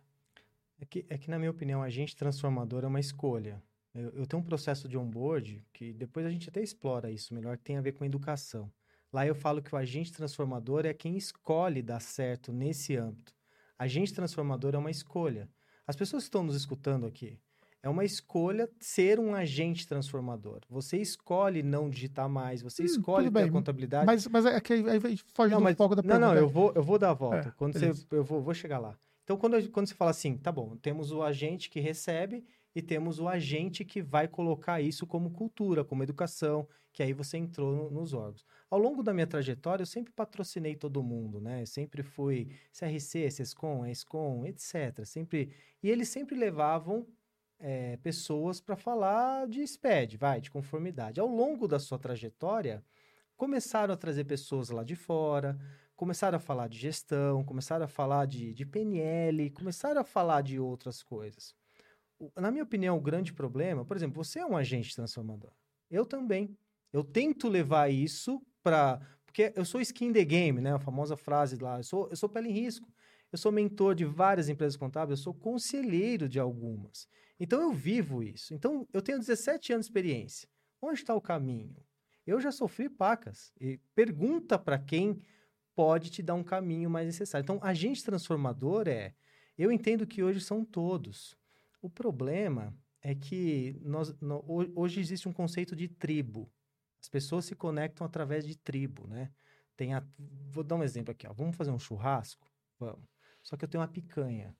É que, é que, na minha opinião, agente transformador é uma escolha. Eu, eu tenho um processo de onboard que depois a gente até explora isso melhor, que tem a ver com educação. Lá eu falo que o agente transformador é quem escolhe dar certo nesse âmbito. Agente transformador é uma escolha. As pessoas que estão nos escutando aqui, é uma escolha ser um agente transformador. Você escolhe não digitar mais, você hum, escolhe ter a contabilidade. Mas, mas é que aí foge não, do mas, foco da pergunta. Não, não, eu vou, eu vou dar a volta. É, quando você, eu vou, vou chegar lá. Então, quando, quando você fala assim, tá bom, temos o agente que recebe e temos o agente que vai colocar isso como cultura, como educação, que aí você entrou no, nos órgãos. Ao longo da minha trajetória, eu sempre patrocinei todo mundo, né? Eu sempre fui CRC, SESCOM, ESCOM, etc. Sempre... E eles sempre levavam é, pessoas para falar de SPED, vai, de conformidade. Ao longo da sua trajetória, começaram a trazer pessoas lá de fora, começaram a falar de gestão, começaram a falar de, de PNL, começaram a falar de outras coisas. Na minha opinião, o grande problema, por exemplo, você é um agente transformador. Eu também. Eu tento levar isso para. Porque eu sou skin the game, né? A famosa frase lá. Eu sou, eu sou pele em risco. Eu sou mentor de várias empresas contábeis, eu sou conselheiro de algumas. Então eu vivo isso. Então eu tenho 17 anos de experiência. Onde está o caminho? Eu já sofri pacas. E pergunta para quem pode te dar um caminho mais necessário. Então, agente transformador é. Eu entendo que hoje são todos. O problema é que nós, no, hoje existe um conceito de tribo. As pessoas se conectam através de tribo, né? Tem a, vou dar um exemplo aqui, ó. Vamos fazer um churrasco? Vamos. Só que eu tenho uma picanha.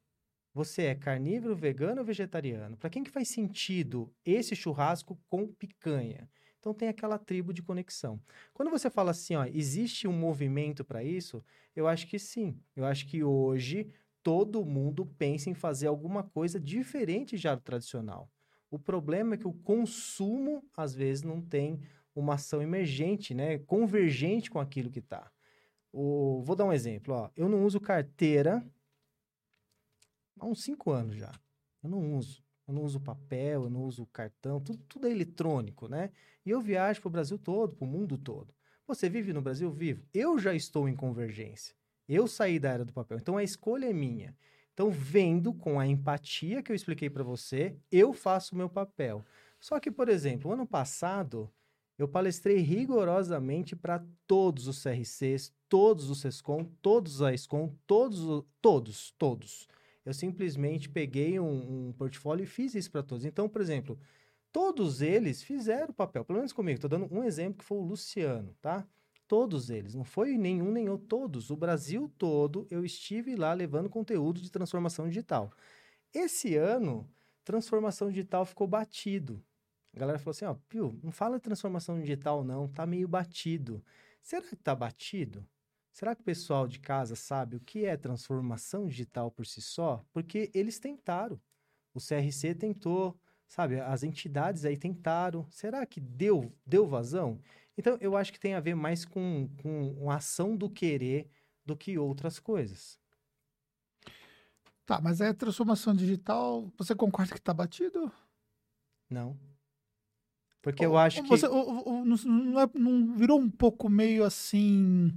Você é carnívoro, vegano ou vegetariano? Para quem que faz sentido esse churrasco com picanha? Então tem aquela tribo de conexão. Quando você fala assim, ó, existe um movimento para isso, eu acho que sim. Eu acho que hoje todo mundo pensa em fazer alguma coisa diferente já do tradicional. O problema é que o consumo às vezes não tem uma ação emergente, né, convergente com aquilo que está. Vou dar um exemplo. Ó. Eu não uso carteira há uns cinco anos já. Eu não uso. Eu não uso papel, eu não uso cartão, tudo, tudo é eletrônico, né? E eu viajo para o Brasil todo, para o mundo todo. Você vive no Brasil? Vivo. Eu já estou em convergência. Eu saí da era do papel. Então a escolha é minha. Então, vendo com a empatia que eu expliquei para você, eu faço o meu papel. Só que, por exemplo, ano passado, eu palestrei rigorosamente para todos os CRCs, todos os SESCOM, todos os ESCOM, todos, todos, todos. Eu simplesmente peguei um, um portfólio e fiz isso para todos. Então, por exemplo, todos eles fizeram o papel, pelo menos comigo. Estou dando um exemplo que foi o Luciano, tá? Todos eles, não foi nenhum nem outro, todos. O Brasil todo, eu estive lá levando conteúdo de transformação digital. Esse ano, transformação digital ficou batido. A galera falou assim, ó, Pio, não fala transformação digital não, tá meio batido. Será que tá batido? Será que o pessoal de casa sabe o que é transformação digital por si só? Porque eles tentaram. O CRC tentou, sabe? As entidades aí tentaram. Será que deu, deu vazão? Então, eu acho que tem a ver mais com, com a ação do querer do que outras coisas. Tá, mas é transformação digital, você concorda que está batido? Não. Porque eu acho você, que. não, é, não virou um pouco meio assim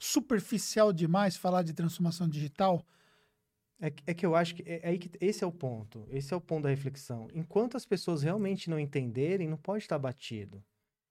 superficial demais falar de transformação digital? É, é que eu acho que, é, é que esse é o ponto. Esse é o ponto da reflexão. Enquanto as pessoas realmente não entenderem, não pode estar batido.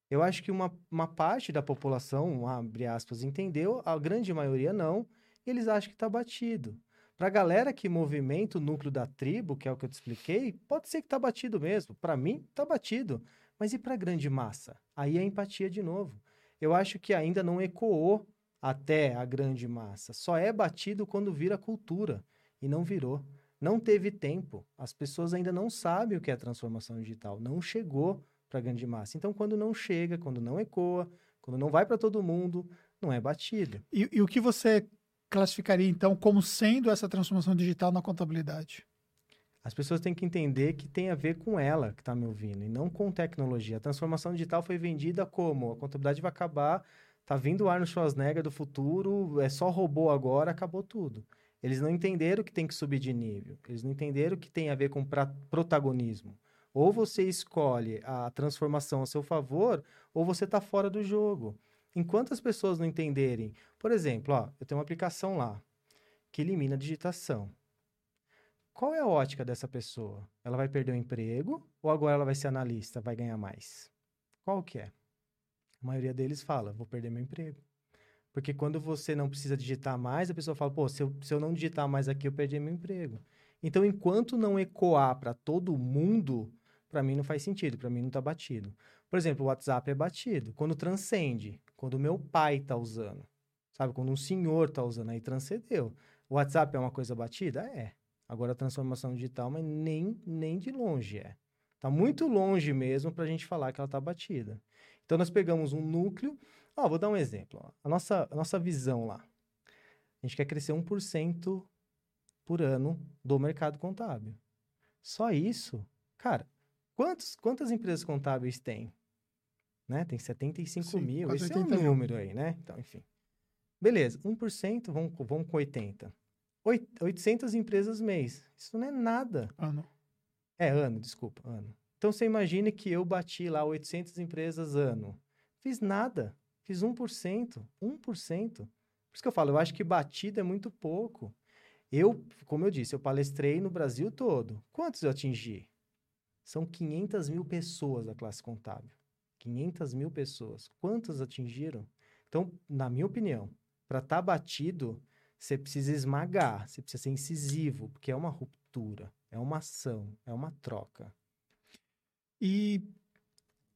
Eu acho que uma, uma parte da população, abre aspas, entendeu, a grande maioria não, e eles acham que está batido. Para a galera que movimenta o núcleo da tribo, que é o que eu te expliquei, pode ser que está batido mesmo. Para mim, está batido. Mas e para a grande massa? Aí é empatia de novo. Eu acho que ainda não ecoou até a grande massa. Só é batido quando vira cultura e não virou. Não teve tempo. As pessoas ainda não sabem o que é transformação digital. Não chegou para a grande massa. Então, quando não chega, quando não ecoa, quando não vai para todo mundo, não é batido. E, e o que você classificaria, então, como sendo essa transformação digital na contabilidade? As pessoas têm que entender que tem a ver com ela que está me ouvindo e não com tecnologia. A transformação digital foi vendida como a contabilidade vai acabar Tá vindo o Arnold Schwarzenegger do futuro, é só robô agora, acabou tudo. Eles não entenderam que tem que subir de nível. Eles não entenderam que tem a ver com protagonismo. Ou você escolhe a transformação a seu favor, ou você está fora do jogo. Enquanto as pessoas não entenderem, por exemplo, ó, eu tenho uma aplicação lá que elimina a digitação. Qual é a ótica dessa pessoa? Ela vai perder o emprego ou agora ela vai ser analista, vai ganhar mais? Qual que é? A maioria deles fala, vou perder meu emprego. Porque quando você não precisa digitar mais, a pessoa fala, pô, se eu, se eu não digitar mais aqui, eu perdi meu emprego. Então, enquanto não ecoar para todo mundo, para mim não faz sentido, para mim não está batido. Por exemplo, o WhatsApp é batido. Quando transcende, quando o meu pai está usando, sabe? Quando um senhor está usando, aí transcendeu. O WhatsApp é uma coisa batida? É. Agora a transformação digital, mas nem, nem de longe é. Está muito longe mesmo para a gente falar que ela está batida. Então, nós pegamos um núcleo. Ó, vou dar um exemplo. Ó. A, nossa, a nossa visão lá. A gente quer crescer 1% por ano do mercado contábil. Só isso, cara, quantos, quantas empresas contábeis tem? Né? Tem 75 Sim, mil, esse é um número aí, né? Então, enfim. Beleza, 1%, vamos, vamos com 80. 800 empresas mês. Isso não é nada. Ano. É, ano, desculpa, ano. Então, você imagine que eu bati lá 800 empresas ano. Fiz nada. Fiz 1%. 1%. Por isso que eu falo, eu acho que batida é muito pouco. Eu, como eu disse, eu palestrei no Brasil todo. Quantos eu atingi? São 500 mil pessoas da classe contábil. 500 mil pessoas. Quantas atingiram? Então, na minha opinião, para estar tá batido, você precisa esmagar, você precisa ser incisivo, porque é uma ruptura, é uma ação, é uma troca. E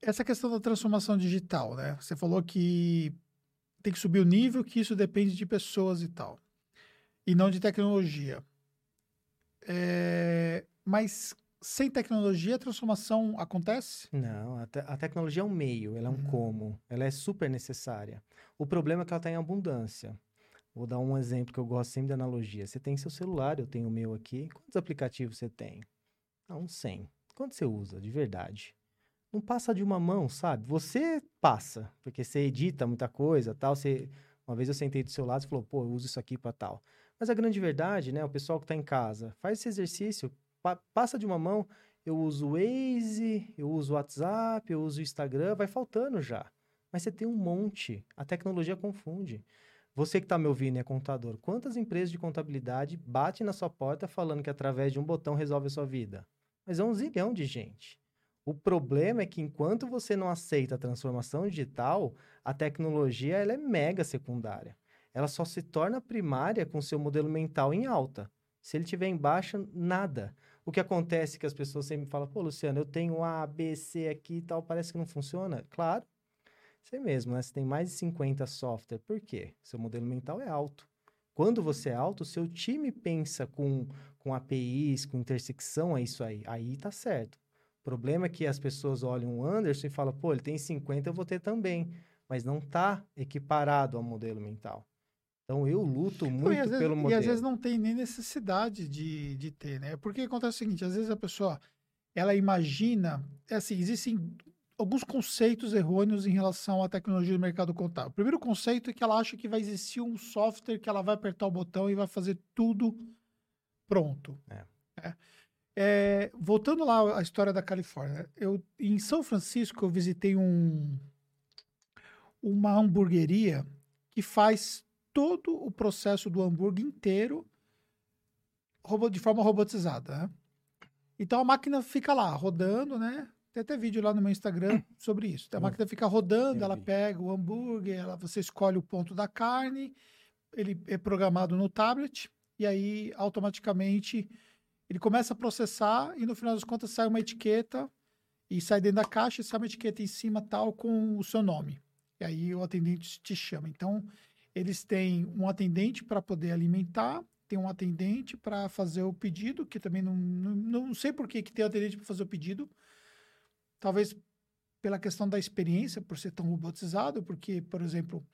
essa questão da transformação digital, né? Você falou que tem que subir o nível, que isso depende de pessoas e tal, e não de tecnologia. É... Mas sem tecnologia a transformação acontece? Não, a, te a tecnologia é um meio, ela é um uhum. como, ela é super necessária. O problema é que ela está em abundância. Vou dar um exemplo que eu gosto sempre de analogia. Você tem seu celular, eu tenho o meu aqui. Quantos aplicativos você tem? Ah, uns 100. Quanto você usa, de verdade? Não passa de uma mão, sabe? Você passa, porque você edita muita coisa, tal. Você... Uma vez eu sentei do seu lado e falou, pô, eu uso isso aqui para tal. Mas a grande verdade, né? O pessoal que está em casa, faz esse exercício, pa passa de uma mão. Eu uso o Waze, eu uso o WhatsApp, eu uso o Instagram, vai faltando já. Mas você tem um monte. A tecnologia confunde. Você que está me ouvindo é contador, quantas empresas de contabilidade batem na sua porta falando que através de um botão resolve a sua vida? Mas é um zilhão de gente. O problema é que enquanto você não aceita a transformação digital, a tecnologia ela é mega secundária. Ela só se torna primária com seu modelo mental em alta. Se ele tiver em baixa, nada. O que acontece é que as pessoas sempre falam, pô, Luciano, eu tenho A, B, C aqui e tal, parece que não funciona. Claro, você mesmo, né? Você tem mais de 50 software. Por quê? Seu modelo mental é alto. Quando você é alto, seu time pensa com, com APIs, com intersecção, é isso aí. Aí tá certo. O problema é que as pessoas olham o Anderson e falam, pô, ele tem 50, eu vou ter também. Mas não tá equiparado ao modelo mental. Então eu luto muito vezes, pelo modelo. E às vezes não tem nem necessidade de, de ter, né? Porque acontece o seguinte, às vezes a pessoa, ela imagina, é assim, existem alguns conceitos errôneos em relação à tecnologia do mercado contábil. O primeiro conceito é que ela acha que vai existir um software que ela vai apertar o botão e vai fazer tudo pronto. É. É. É, voltando lá à história da Califórnia, eu em São Francisco eu visitei um uma hamburgueria que faz todo o processo do hambúrguer inteiro de forma robotizada. Né? Então a máquina fica lá rodando, né? Tem até vídeo lá no meu Instagram sobre isso. A máquina fica rodando, ela pega o hambúrguer, ela, você escolhe o ponto da carne, ele é programado no tablet, e aí automaticamente ele começa a processar e no final das contas sai uma etiqueta e sai dentro da caixa e sai uma etiqueta em cima tal com o seu nome. E aí o atendente te chama. Então, eles têm um atendente para poder alimentar, tem um atendente para fazer o pedido, que também não, não, não sei por que, que tem atendente para fazer o pedido, Talvez pela questão da experiência, por ser tão robotizado, porque, por exemplo,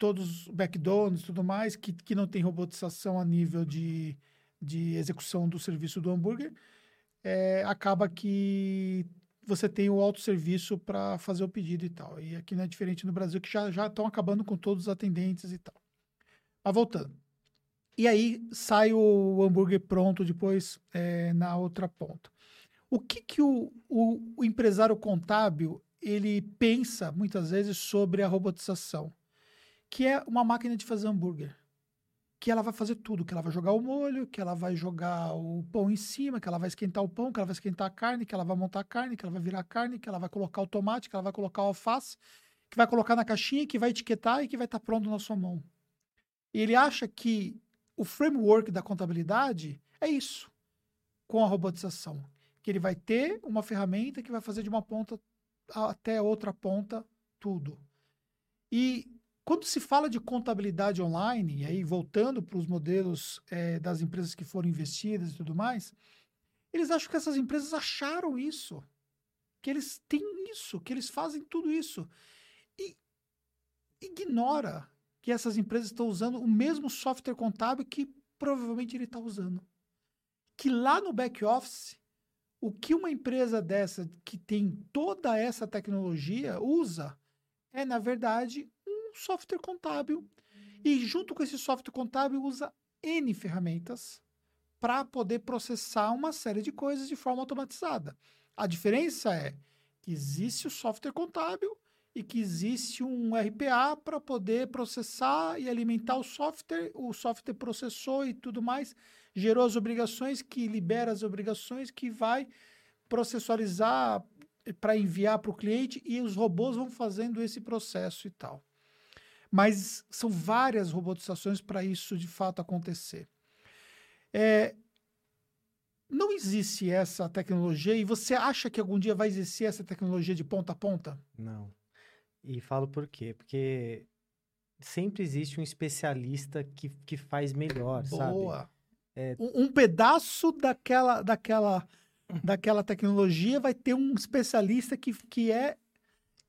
todos os McDonald's e tudo mais, que, que não tem robotização a nível de, de execução do serviço do hambúrguer, é, acaba que você tem o autosserviço para fazer o pedido e tal. E aqui não é diferente no Brasil, que já estão acabando com todos os atendentes e tal. Mas voltando. E aí sai o hambúrguer pronto depois é, na outra ponta. O que, que o, o, o empresário contábil ele pensa muitas vezes sobre a robotização, que é uma máquina de fazer hambúrguer. Que ela vai fazer tudo, que ela vai jogar o molho, que ela vai jogar o pão em cima, que ela vai esquentar o pão, que ela vai esquentar a carne, que ela vai montar a carne, que ela vai virar a carne, que ela vai colocar o tomate, que ela vai colocar o alface, que vai colocar na caixinha, que vai etiquetar e que vai estar pronto na sua mão. E ele acha que o framework da contabilidade é isso, com a robotização. Que ele vai ter uma ferramenta que vai fazer de uma ponta até outra ponta tudo. E quando se fala de contabilidade online, e aí voltando para os modelos é, das empresas que foram investidas e tudo mais, eles acham que essas empresas acharam isso, que eles têm isso, que eles fazem tudo isso. E ignora que essas empresas estão usando o mesmo software contábil que provavelmente ele está usando. Que lá no back office o que uma empresa dessa que tem toda essa tecnologia usa é, na verdade, um software contábil. E junto com esse software contábil usa N ferramentas para poder processar uma série de coisas de forma automatizada. A diferença é que existe o software contábil e que existe um RPA para poder processar e alimentar o software, o software processou e tudo mais, gerou as obrigações, que libera as obrigações, que vai processualizar para enviar para o cliente e os robôs vão fazendo esse processo e tal. Mas são várias robotizações para isso de fato acontecer. É, não existe essa tecnologia e você acha que algum dia vai existir essa tecnologia de ponta a ponta? Não. E falo por quê? Porque sempre existe um especialista que, que faz melhor, Boa. sabe? É... Um, um, pedaço daquela, daquela, daquela tecnologia vai ter um especialista que, que é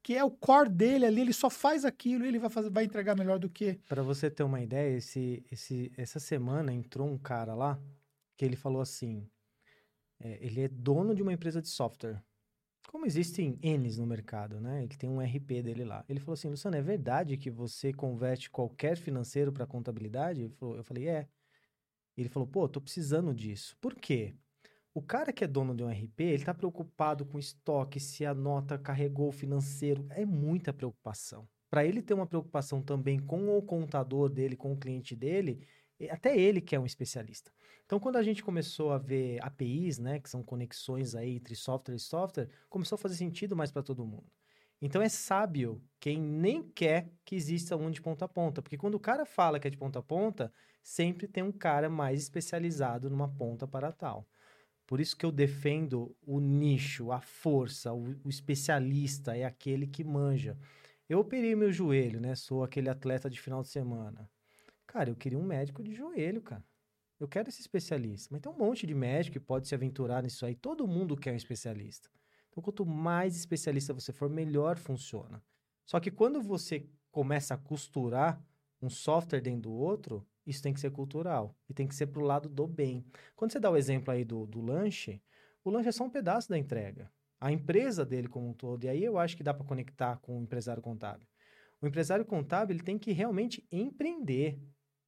que é o core dele ali, ele só faz aquilo e ele vai, fazer, vai entregar melhor do que. Para você ter uma ideia, esse, esse, essa semana entrou um cara lá que ele falou assim: é, ele é dono de uma empresa de software como existem N's no mercado, né? Ele tem um RP dele lá. Ele falou assim, Luciano, é verdade que você converte qualquer financeiro para contabilidade? Falou, eu falei, é. Ele falou, pô, tô precisando disso. Por quê? O cara que é dono de um RP, ele tá preocupado com estoque, se a nota carregou o financeiro. É muita preocupação. Para ele ter uma preocupação também com o contador dele, com o cliente dele, até ele que é um especialista. Então, quando a gente começou a ver APIs, né, que são conexões aí entre software e software, começou a fazer sentido mais para todo mundo. Então, é sábio quem nem quer que exista um de ponta a ponta, porque quando o cara fala que é de ponta a ponta, sempre tem um cara mais especializado numa ponta para tal. Por isso que eu defendo o nicho, a força, o, o especialista é aquele que manja. Eu operei meu joelho, né? Sou aquele atleta de final de semana. Cara, eu queria um médico de joelho, cara. Eu quero esse especialista. Mas tem um monte de médico que pode se aventurar nisso aí. Todo mundo quer um especialista. Então, quanto mais especialista você for, melhor funciona. Só que quando você começa a costurar um software dentro do outro, isso tem que ser cultural. E tem que ser pro lado do bem. Quando você dá o exemplo aí do, do lanche, o lanche é só um pedaço da entrega. A empresa dele como um todo. E aí eu acho que dá para conectar com o empresário contábil. O empresário contábil ele tem que realmente empreender.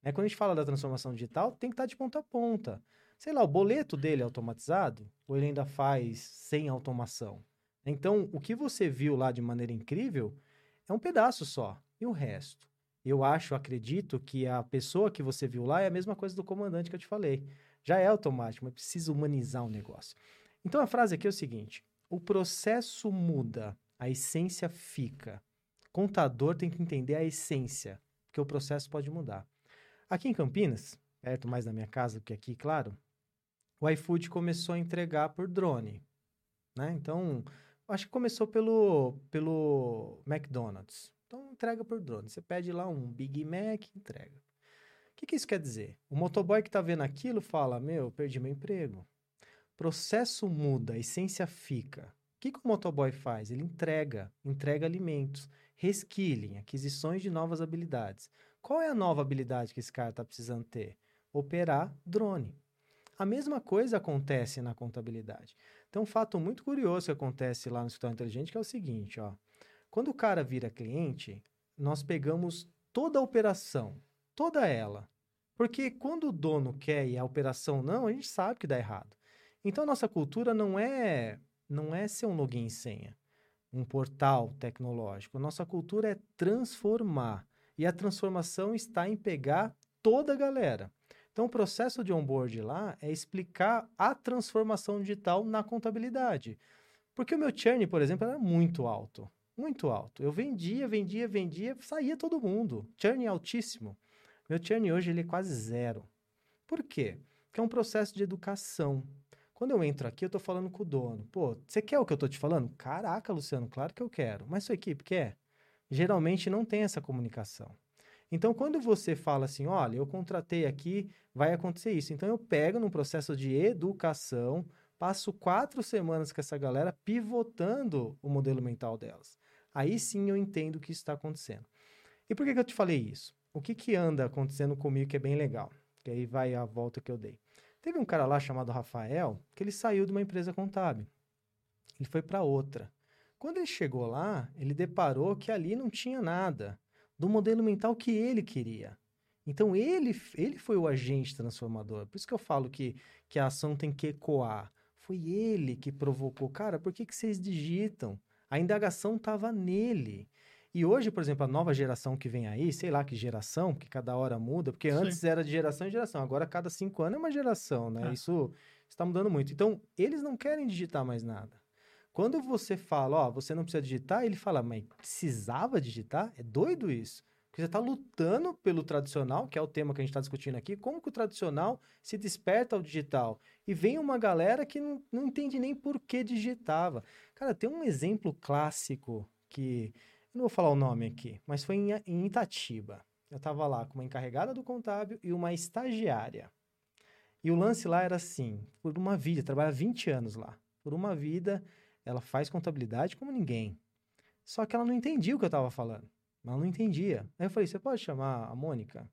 Né? Quando a gente fala da transformação digital, tem que estar de ponta a ponta. Sei lá, o boleto dele é automatizado ou ele ainda faz sem automação? Então, o que você viu lá de maneira incrível é um pedaço só. E o resto? Eu acho, acredito que a pessoa que você viu lá é a mesma coisa do comandante que eu te falei. Já é automático, mas precisa humanizar o negócio. Então, a frase aqui é o seguinte: o processo muda, a essência fica. Contador tem que entender a essência, porque o processo pode mudar. Aqui em Campinas, perto mais da minha casa do que aqui, claro, o iFood começou a entregar por drone. Né? Então, acho que começou pelo, pelo McDonald's. Então, entrega por drone. Você pede lá um Big Mac, entrega. O que, que isso quer dizer? O motoboy que está vendo aquilo fala: Meu, perdi meu emprego. Processo muda, essência fica. O que, que o motoboy faz? Ele entrega, entrega alimentos, reskilling, aquisições de novas habilidades. Qual é a nova habilidade que esse cara está precisando ter? Operar drone. A mesma coisa acontece na contabilidade. Então, um fato muito curioso que acontece lá no escritório inteligente é o seguinte, ó. Quando o cara vira cliente, nós pegamos toda a operação, toda ela. Porque quando o dono quer e a operação não, a gente sabe que dá errado. Então, nossa cultura não é não é ser um login e senha. um portal tecnológico. Nossa cultura é transformar. E a transformação está em pegar toda a galera. Então, o processo de onboard lá é explicar a transformação digital na contabilidade. Porque o meu churn, por exemplo, era muito alto. Muito alto. Eu vendia, vendia, vendia, saía todo mundo. Churn altíssimo. Meu churn hoje ele é quase zero. Por quê? Porque é um processo de educação. Quando eu entro aqui, eu estou falando com o dono. Pô, você quer o que eu estou te falando? Caraca, Luciano, claro que eu quero. Mas sua equipe quer? Geralmente não tem essa comunicação. Então, quando você fala assim, olha, eu contratei aqui, vai acontecer isso. Então, eu pego num processo de educação, passo quatro semanas com essa galera pivotando o modelo mental delas. Aí sim eu entendo o que está acontecendo. E por que, que eu te falei isso? O que, que anda acontecendo comigo que é bem legal? Que aí vai a volta que eu dei. Teve um cara lá chamado Rafael que ele saiu de uma empresa contábil. Ele foi para outra. Quando ele chegou lá, ele deparou que ali não tinha nada do modelo mental que ele queria. Então ele, ele foi o agente transformador. Por isso que eu falo que, que a ação tem que ecoar. Foi ele que provocou. Cara, por que, que vocês digitam? A indagação estava nele. E hoje, por exemplo, a nova geração que vem aí, sei lá que geração, porque cada hora muda, porque Sim. antes era de geração em geração, agora cada cinco anos é uma geração, né? É. Isso está mudando muito. Então, eles não querem digitar mais nada. Quando você fala, ó, você não precisa digitar, ele fala, mas precisava digitar? É doido isso. Porque você está lutando pelo tradicional, que é o tema que a gente está discutindo aqui, como que o tradicional se desperta ao digital. E vem uma galera que não, não entende nem por que digitava. Cara, tem um exemplo clássico que. Eu não vou falar o nome aqui, mas foi em, em Itatiba. Eu estava lá com uma encarregada do contábil e uma estagiária. E o lance lá era assim: por uma vida, trabalha 20 anos lá. Por uma vida, ela faz contabilidade como ninguém. Só que ela não entendia o que eu estava falando. Ela não entendia. Aí eu falei, você pode chamar a Mônica?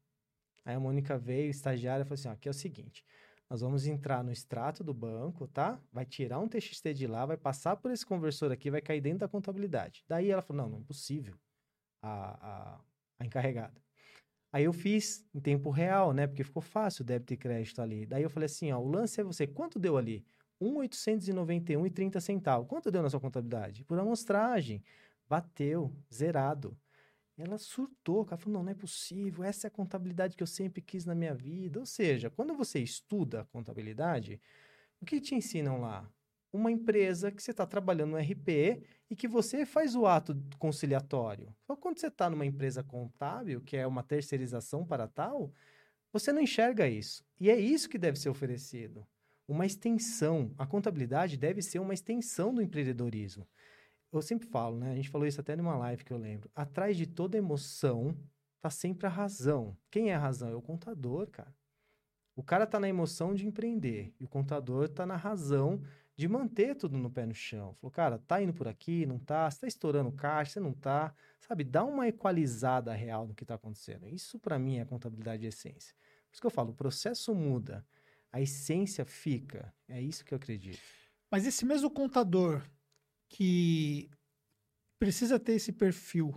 Aí a Mônica veio, estagiária, falou assim, aqui é o seguinte, nós vamos entrar no extrato do banco, tá? Vai tirar um TXT de lá, vai passar por esse conversor aqui, vai cair dentro da contabilidade. Daí ela falou, não, não é possível. A, a, a encarregada. Aí eu fiz em tempo real, né? Porque ficou fácil o débito e crédito ali. Daí eu falei assim, ó, o lance é você, quanto deu ali? 1,891,30 centavos. Quanto deu na sua contabilidade? Por amostragem. Bateu, zerado. Ela surtou, ela falou: não, não é possível, essa é a contabilidade que eu sempre quis na minha vida. Ou seja, quando você estuda a contabilidade, o que te ensinam lá? Uma empresa que você está trabalhando no RP e que você faz o ato conciliatório. Só quando você está numa empresa contábil, que é uma terceirização para tal, você não enxerga isso. E é isso que deve ser oferecido uma extensão. A contabilidade deve ser uma extensão do empreendedorismo. Eu sempre falo, né? A gente falou isso até numa live que eu lembro. Atrás de toda emoção tá sempre a razão. Quem é a razão? É o contador, cara. O cara tá na emoção de empreender e o contador tá na razão de manter tudo no pé no chão. Falou, cara, tá indo por aqui, não tá? Você tá estourando caixa, você não tá? Sabe, dá uma equalizada real no que tá acontecendo. Isso para mim é contabilidade de essência. Por isso que eu falo, o processo muda, a essência fica. É isso que eu acredito. Mas esse mesmo contador que precisa ter esse perfil,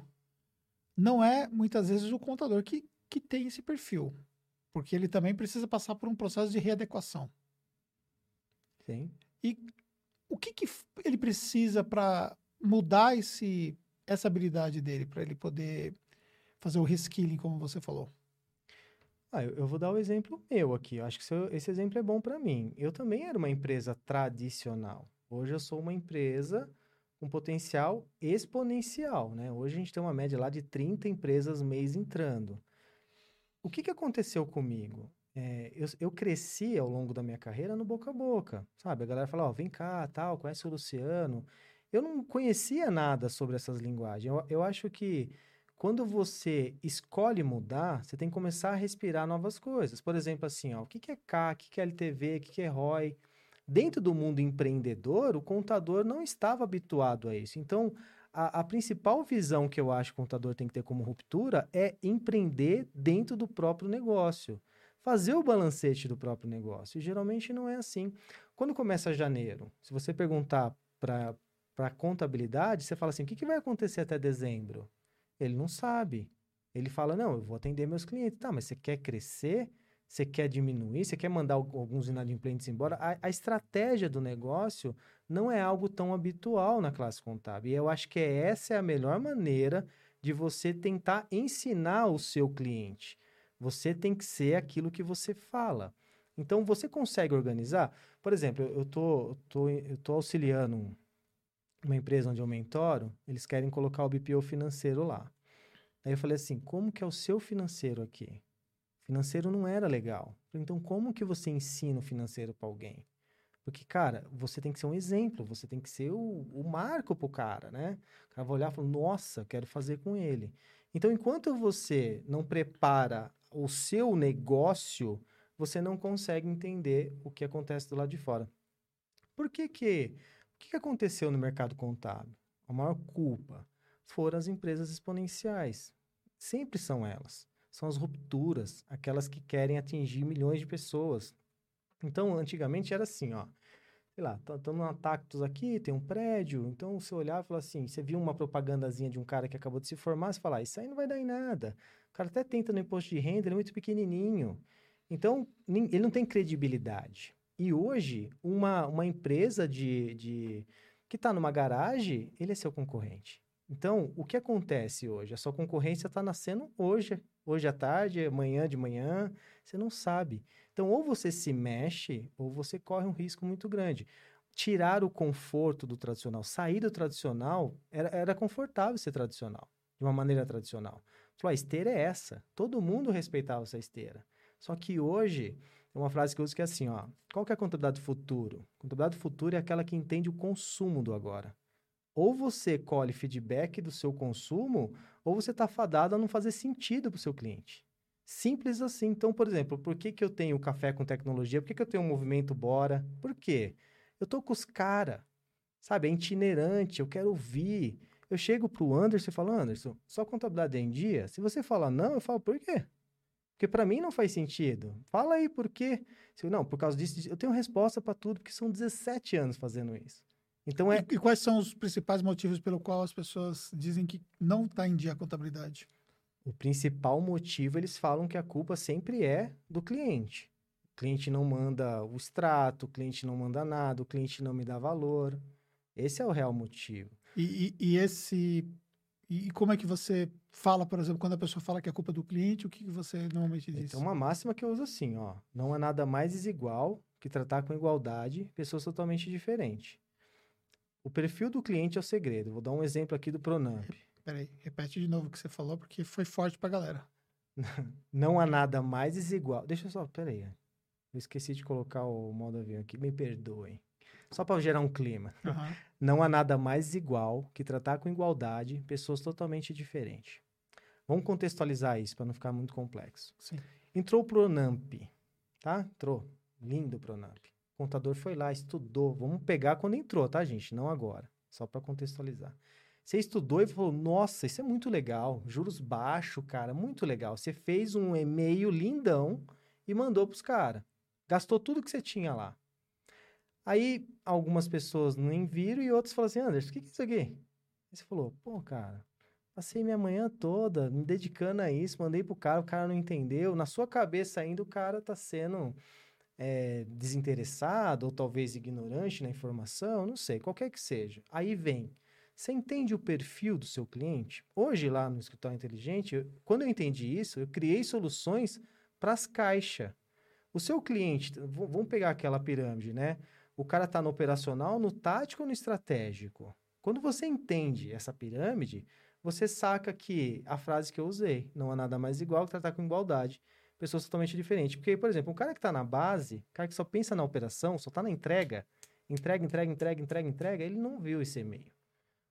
não é muitas vezes o contador que, que tem esse perfil. Porque ele também precisa passar por um processo de readequação. Sim. E o que, que ele precisa para mudar esse, essa habilidade dele, para ele poder fazer o reskilling, como você falou? Ah, eu, eu vou dar o exemplo meu aqui. Eu acho que esse exemplo é bom para mim. Eu também era uma empresa tradicional. Hoje eu sou uma empresa com potencial exponencial, né? Hoje a gente tem uma média lá de 30 empresas mês entrando. O que, que aconteceu comigo? É, eu, eu, cresci ao longo da minha carreira no boca a boca, sabe? A galera fala, ó, oh, vem cá, tal, conhece o Luciano. Eu não conhecia nada sobre essas linguagens. Eu, eu acho que quando você escolhe mudar, você tem que começar a respirar novas coisas. Por exemplo, assim, ó, o que é CAC, o que é LTV, o que é ROI? Dentro do mundo empreendedor, o contador não estava habituado a isso. Então, a, a, principal visão que eu acho que o contador tem que ter como ruptura é empreender dentro do próprio negócio. Fazer o balancete do próprio negócio. E geralmente não é assim. Quando começa janeiro, se você perguntar para a contabilidade, você fala assim: o que, que vai acontecer até dezembro? Ele não sabe. Ele fala: não, eu vou atender meus clientes. Tá, mas você quer crescer? Você quer diminuir, você quer mandar alguns inadimplentes embora, a, a, estratégia do negócio não é algo tão habitual na classe contábil. E eu acho que essa é a melhor maneira de você tentar ensinar o seu cliente. Você tem que ser aquilo que você fala. Então, você consegue organizar? Por exemplo, eu tô, tô, tô auxiliando uma empresa onde eu mentoro, eles querem colocar o BPO financeiro lá. Aí eu falei assim, como que é o seu financeiro aqui? Financeiro não era legal. Então, como que você ensina o financeiro para alguém? Porque, cara, você tem que ser um exemplo, você tem que ser o, o marco pro cara, né? O cara vai olhar e falar, nossa, quero fazer com ele. Então, enquanto você não prepara o seu negócio, você não consegue entender o que acontece do lado de fora. Por que que... O que, que aconteceu no mercado contábil? A maior culpa foram as empresas exponenciais. Sempre são elas. São as rupturas, aquelas que querem atingir milhões de pessoas. Então, antigamente era assim, ó. Sei lá, estamos numa Tactus aqui, tem um prédio. Então, você olhava e falava assim, você viu uma propagandazinha de um cara que acabou de se formar, você fala, ah, isso aí não vai dar em nada. O cara até tenta no imposto de renda, ele é muito pequenininho. Então, ele não tem credibilidade. E hoje, uma, uma empresa de, de que está numa garagem, ele é seu concorrente. Então, o que acontece hoje? A sua concorrência está nascendo hoje, hoje à tarde, amanhã de manhã, você não sabe. Então, ou você se mexe, ou você corre um risco muito grande. Tirar o conforto do tradicional, sair do tradicional, era, era confortável ser tradicional, de uma maneira tradicional. Falou, a esteira é essa. Todo mundo respeitava essa esteira. Só que hoje, é uma frase que eu uso que é assim, ó. Qual que é a contabilidade do futuro? Contabilidade do futuro é aquela que entende o consumo do agora. Ou você colhe feedback do seu consumo, ou você está fadado a não fazer sentido para o seu cliente. Simples assim. Então, por exemplo, por que, que eu tenho café com tecnologia? Por que, que eu tenho um movimento Bora? Por quê? Eu tô com os caras, sabe? É itinerante, eu quero ouvir. Eu chego pro Anderson e falo, Anderson, só contabilidade é em dia? Se você falar não, eu falo, por quê? Porque para mim não faz sentido. Fala aí por quê. Se, não, por causa disso, eu tenho resposta para tudo, porque são 17 anos fazendo isso. Então é... E, e, quais são os principais motivos pelo qual as pessoas dizem que não está em dia a contabilidade? O principal motivo, eles falam que a culpa sempre é do cliente. O cliente não manda o extrato, o cliente não manda nada, o cliente não me dá valor. Esse é o real motivo. E, e, e esse. E como é que você fala, por exemplo, quando a pessoa fala que é culpa do cliente, o que você normalmente diz? Então, uma máxima que eu uso assim, ó. Não há nada mais desigual que tratar com igualdade pessoas totalmente diferentes. O perfil do cliente é o segredo. Vou dar um exemplo aqui do Pronamp. Peraí, repete de novo o que você falou, porque foi forte pra galera. Não há nada mais desigual. Deixa eu só, peraí. Eu esqueci de colocar o modo avião aqui, me perdoem. Só para gerar um clima. Uhum. Não há nada mais desigual que tratar com igualdade pessoas totalmente diferentes. Vamos contextualizar isso para não ficar muito complexo. Sim. Entrou o Pronamp, tá? Entrou. Lindo o Pronamp. O contador foi lá, estudou. Vamos pegar quando entrou, tá, gente? Não agora. Só para contextualizar. Você estudou e falou: Nossa, isso é muito legal. Juros baixos, cara, muito legal. Você fez um e-mail lindão e mandou para os caras. Gastou tudo que você tinha lá. Aí algumas pessoas nem viram e outras falaram assim: Anderson, o que, que é isso aqui? Aí você falou: Pô, cara, passei minha manhã toda me dedicando a isso, mandei pro cara, o cara não entendeu. Na sua cabeça ainda o cara tá sendo é, desinteressado ou talvez ignorante na informação, não sei, qualquer que seja. Aí vem. Você entende o perfil do seu cliente? Hoje, lá no Escritório Inteligente, eu, quando eu entendi isso, eu criei soluções para as caixas. O seu cliente, vamos pegar aquela pirâmide, né? O cara está no operacional, no tático ou no estratégico? Quando você entende essa pirâmide, você saca que a frase que eu usei, não há nada mais igual que tratar com igualdade pessoas totalmente diferentes. Porque, por exemplo, um cara que está na base, um cara que só pensa na operação, só está na entrega, entrega, entrega, entrega, entrega, entrega, ele não viu esse e-mail.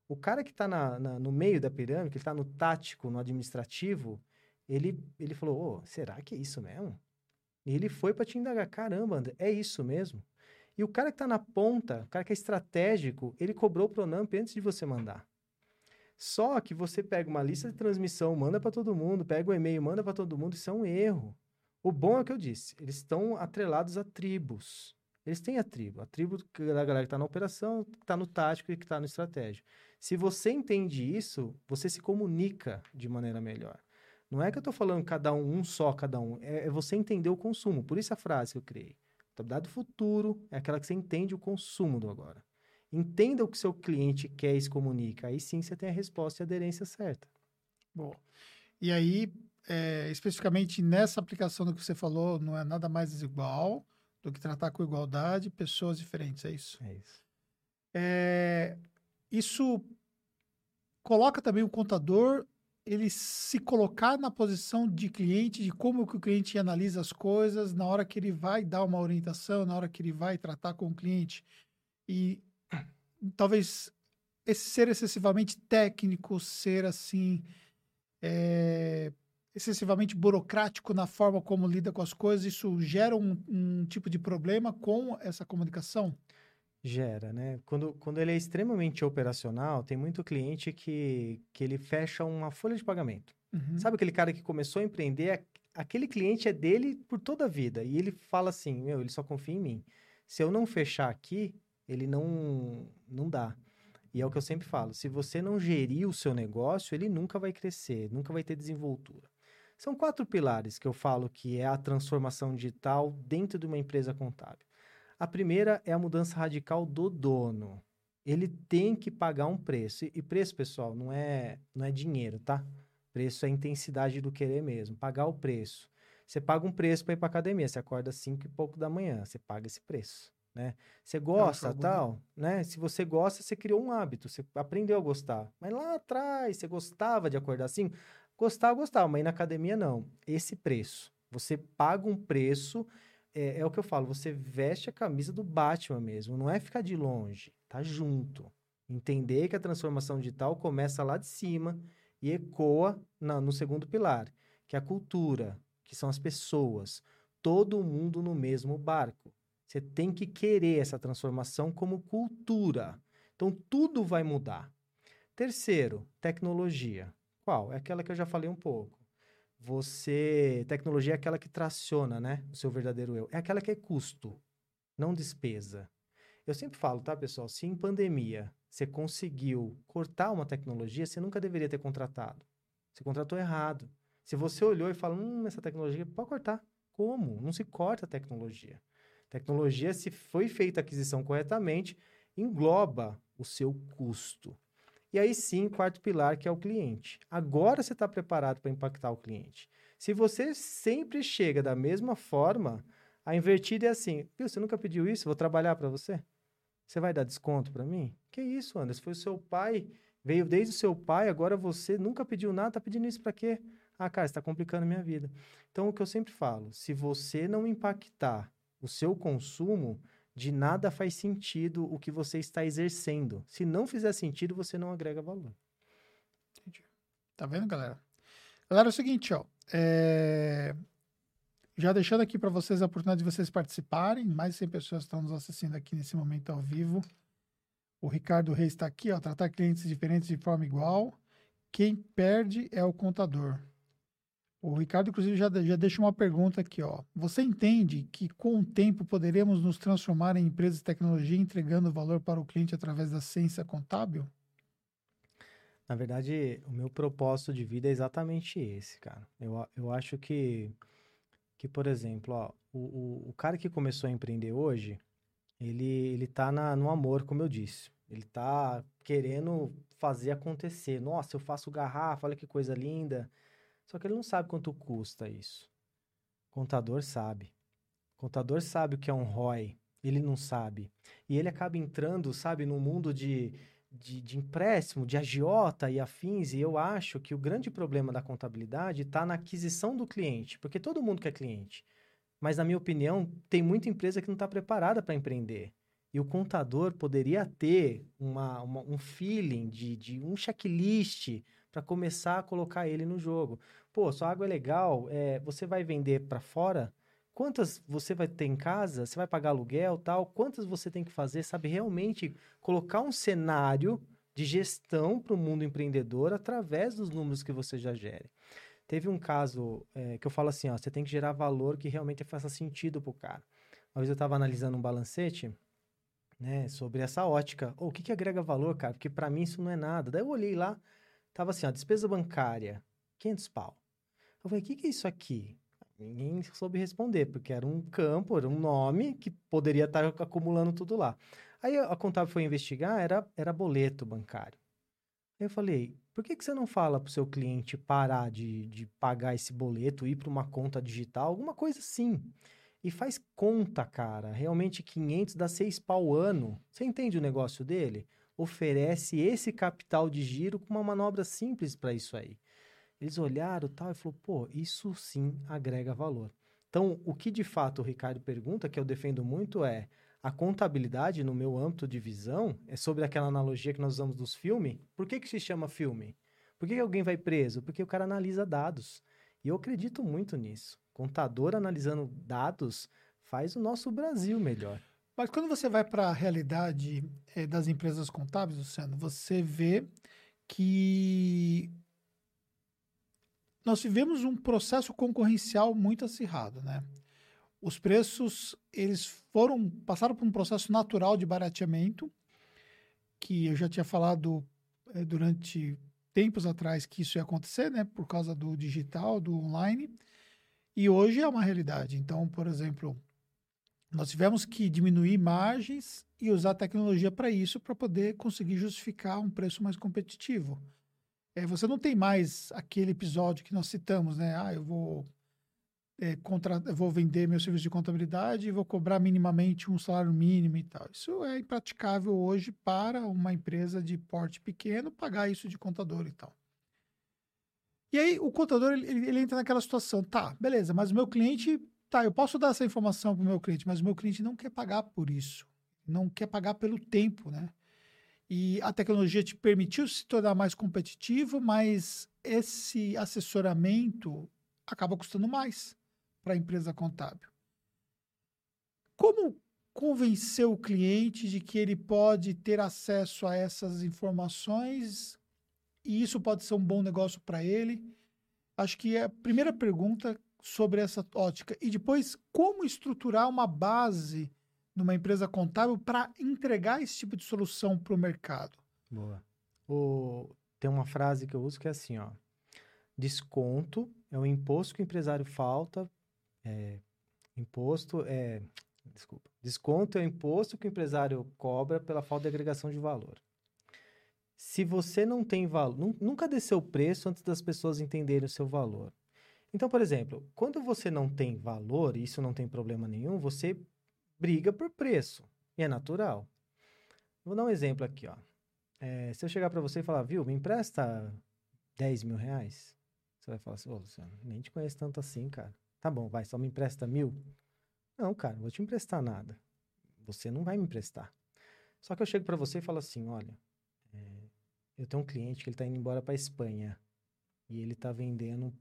O cara que está no meio da pirâmide, que está no tático, no administrativo, ele, ele falou, oh, será que é isso mesmo? E ele foi para te indagar, caramba, André, é isso mesmo? E o cara que está na ponta, o cara que é estratégico, ele cobrou o Pronamp antes de você mandar. Só que você pega uma lista de transmissão, manda para todo mundo, pega o e-mail, manda para todo mundo, isso é um erro. O bom é o que eu disse, eles estão atrelados a tribos. Eles têm a tribo. A tribo da galera que está na operação, que está no tático e que está no estratégia. Se você entende isso, você se comunica de maneira melhor. Não é que eu estou falando cada um, um só cada um. É, é, você entender o consumo. Por isso a frase que eu criei. Contabilidade do futuro é aquela que você entende o consumo do agora. Entenda o que seu cliente quer e se comunica. Aí sim você tem a resposta e a aderência certa. Bom. E aí, é, especificamente nessa aplicação do que você falou, não é nada mais desigual do que tratar com igualdade pessoas diferentes, é isso? É isso. É, isso coloca também o contador ele se colocar na posição de cliente, de como que o cliente analisa as coisas, na hora que ele vai dar uma orientação, na hora que ele vai tratar com o cliente. E talvez esse ser excessivamente técnico, ser assim, é, excessivamente burocrático na forma como lida com as coisas, isso gera um, um tipo de problema com essa comunicação? Gera, né? Quando, quando ele é extremamente operacional, tem muito cliente que, que ele fecha uma folha de pagamento. Uhum. Sabe aquele cara que começou a empreender? Aquele cliente é dele por toda a vida. E ele fala assim: meu, ele só confia em mim. Se eu não fechar aqui, ele não, não dá. E é o que eu sempre falo: se você não gerir o seu negócio, ele nunca vai crescer, nunca vai ter desenvoltura. São quatro pilares que eu falo que é a transformação digital dentro de uma empresa contábil. A primeira é a mudança radical do dono. Ele tem que pagar um preço. E preço, pessoal, não é, não é dinheiro, tá? Preço é a intensidade do querer mesmo, pagar o preço. Você paga um preço para ir para academia, você acorda às cinco e pouco da manhã, você paga esse preço, né? Você é gosta, tal, né? Se você gosta, você criou um hábito, você aprendeu a gostar. Mas lá atrás, você gostava de acordar às Gostar, gostar, mas ir na academia não. Esse preço. Você paga um preço, é, é o que eu falo, você veste a camisa do Batman mesmo, não é ficar de longe, tá junto. Entender que a transformação digital começa lá de cima e ecoa na, no segundo pilar, que é a cultura, que são as pessoas, todo mundo no mesmo barco. Você tem que querer essa transformação como cultura. Então tudo vai mudar. Terceiro, tecnologia. Qual? É aquela que eu já falei um pouco você. Tecnologia é aquela que traciona, né? O seu verdadeiro eu. É aquela que é custo, não despesa. Eu sempre falo, tá, pessoal? Se em pandemia você conseguiu cortar uma tecnologia, você nunca deveria ter contratado. Você contratou errado. Se você olhou e falou, hum, essa tecnologia pode cortar. Como? Não se corta a tecnologia. Tecnologia, se foi feita a aquisição corretamente, engloba o seu custo. E aí sim, quarto pilar, que é o cliente. Agora você está preparado para impactar o cliente. Se você sempre chega da mesma forma, a invertida é assim: viu, você nunca pediu isso? Vou trabalhar para você? Você vai dar desconto para mim? Que isso, Anderson? Foi o seu pai, veio desde o seu pai, agora você nunca pediu nada, tá pedindo isso para quê? Ah, cara, está complicando a minha vida. Então, o que eu sempre falo, se você não impactar o seu consumo, de nada faz sentido o que você está exercendo. Se não fizer sentido, você não agrega valor. Entendi. Tá vendo, galera? Galera, é o seguinte, ó. É... Já deixando aqui para vocês a oportunidade de vocês participarem. Mais de 100 pessoas estão nos assistindo aqui nesse momento ao vivo. O Ricardo Reis está aqui, ó. Tratar clientes diferentes de forma igual. Quem perde é o contador. O Ricardo, inclusive, já, já deixa uma pergunta aqui, ó. Você entende que com o tempo poderemos nos transformar em empresas de tecnologia entregando valor para o cliente através da ciência contábil? Na verdade, o meu propósito de vida é exatamente esse, cara. Eu, eu acho que, que por exemplo, ó, o, o, o cara que começou a empreender hoje, ele, ele tá na, no amor, como eu disse. Ele tá querendo fazer acontecer. Nossa, eu faço garrafa, olha que coisa linda só que ele não sabe quanto custa isso. Contador sabe. Contador sabe o que é um ROI. Ele não sabe. E ele acaba entrando, sabe, no mundo de, de, de, empréstimo, de agiota e afins, e eu acho que o grande problema da contabilidade está na aquisição do cliente, porque todo mundo quer cliente. Mas, na minha opinião, tem muita empresa que não está preparada para empreender. E o contador poderia ter uma, uma, um feeling de, de um checklist para começar a colocar ele no jogo. Pô, sua água é legal, é, você vai vender para fora? Quantas você vai ter em casa? Você vai pagar aluguel, tal? Quantas você tem que fazer? Sabe realmente colocar um cenário de gestão para o mundo empreendedor através dos números que você já gere. Teve um caso é, que eu falo assim, ó, você tem que gerar valor que realmente faça sentido para o cara. Uma vez eu estava analisando um balancete, né, sobre essa ótica. Oh, o que, que agrega valor, cara? Porque para mim isso não é nada. Daí eu olhei lá, tava assim, ó, despesa bancária, 500 pau. Eu falei, o que, que é isso aqui? Ninguém soube responder, porque era um campo, era um nome que poderia estar acumulando tudo lá. Aí a contábil foi investigar, era, era boleto bancário. Aí eu falei, por que, que você não fala para o seu cliente parar de, de pagar esse boleto, ir para uma conta digital, alguma coisa assim? E faz conta, cara. Realmente 500 dá 6 pau ano. Você entende o negócio dele? Oferece esse capital de giro com uma manobra simples para isso aí. Eles olharam tal e falou, pô, isso sim agrega valor. Então, o que de fato o Ricardo pergunta, que eu defendo muito, é a contabilidade, no meu âmbito de visão, é sobre aquela analogia que nós usamos dos filmes. Por que, que se chama filme? Por que, que alguém vai preso? Porque o cara analisa dados. E eu acredito muito nisso. Contador analisando dados faz o nosso Brasil melhor. Mas quando você vai para a realidade é, das empresas contábeis, Luciano, você vê que nós vivemos um processo concorrencial muito acirrado, né? Os preços, eles foram, passaram por um processo natural de barateamento, que eu já tinha falado é, durante tempos atrás que isso ia acontecer, né? Por causa do digital, do online. E hoje é uma realidade. Então, por exemplo, nós tivemos que diminuir margens e usar tecnologia para isso, para poder conseguir justificar um preço mais competitivo. É, você não tem mais aquele episódio que nós citamos, né? Ah, eu vou, é, contra... eu vou vender meu serviço de contabilidade e vou cobrar minimamente um salário mínimo e tal. Isso é impraticável hoje para uma empresa de porte pequeno pagar isso de contador e tal. E aí o contador ele, ele entra naquela situação, tá, beleza, mas o meu cliente, tá, eu posso dar essa informação para o meu cliente, mas o meu cliente não quer pagar por isso, não quer pagar pelo tempo, né? E a tecnologia te permitiu se tornar mais competitivo, mas esse assessoramento acaba custando mais para a empresa contábil. Como convencer o cliente de que ele pode ter acesso a essas informações e isso pode ser um bom negócio para ele? Acho que a primeira pergunta sobre essa ótica. E depois, como estruturar uma base numa empresa contábil para entregar esse tipo de solução para o mercado? Boa. O... Tem uma frase que eu uso que é assim, ó. Desconto é o imposto que o empresário falta. É... Imposto é. Desculpa. Desconto é o imposto que o empresário cobra pela falta de agregação de valor se você não tem valor, nunca desceu o preço antes das pessoas entenderem o seu valor. Então, por exemplo, quando você não tem valor, e isso não tem problema nenhum, você briga por preço. E é natural. Vou dar um exemplo aqui, ó. É, se eu chegar para você e falar, viu, me empresta 10 mil reais, você vai falar assim, ô Luciano, nem te conheço tanto assim, cara. Tá bom, vai, só me empresta mil? Não, cara, não vou te emprestar nada. Você não vai me emprestar. Só que eu chego para você e falo assim, olha, eu tenho um cliente que ele está indo embora para Espanha e ele está vendendo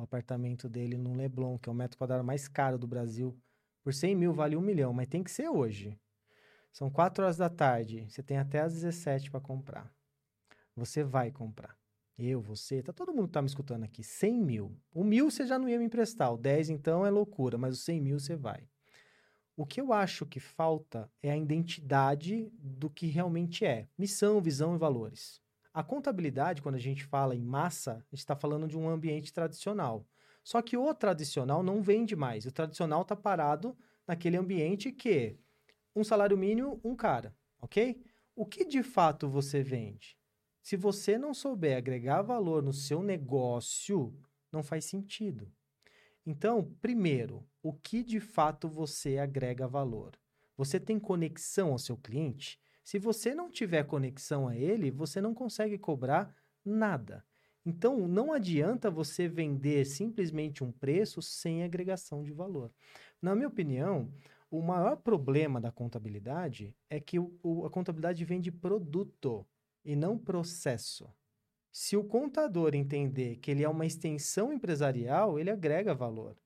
um apartamento dele no Leblon, que é o metro quadrado mais caro do Brasil. Por 100 mil vale um milhão, mas tem que ser hoje. São 4 horas da tarde, você tem até às 17 para comprar. Você vai comprar. Eu, você, tá todo mundo que tá me escutando aqui. 100 mil. O mil você já não ia me emprestar. O 10 então é loucura, mas o 100 mil você vai. O que eu acho que falta é a identidade do que realmente é. Missão, visão e valores. A contabilidade, quando a gente fala em massa, está falando de um ambiente tradicional. Só que o tradicional não vende mais. O tradicional está parado naquele ambiente que um salário mínimo, um cara, ok? O que de fato você vende? Se você não souber agregar valor no seu negócio, não faz sentido. Então, primeiro, o que de fato você agrega valor? Você tem conexão ao seu cliente? Se você não tiver conexão a ele, você não consegue cobrar nada. Então, não adianta você vender simplesmente um preço sem agregação de valor. Na minha opinião, o maior problema da contabilidade é que o, o, a contabilidade vende produto e não processo. Se o contador entender que ele é uma extensão empresarial, ele agrega valor.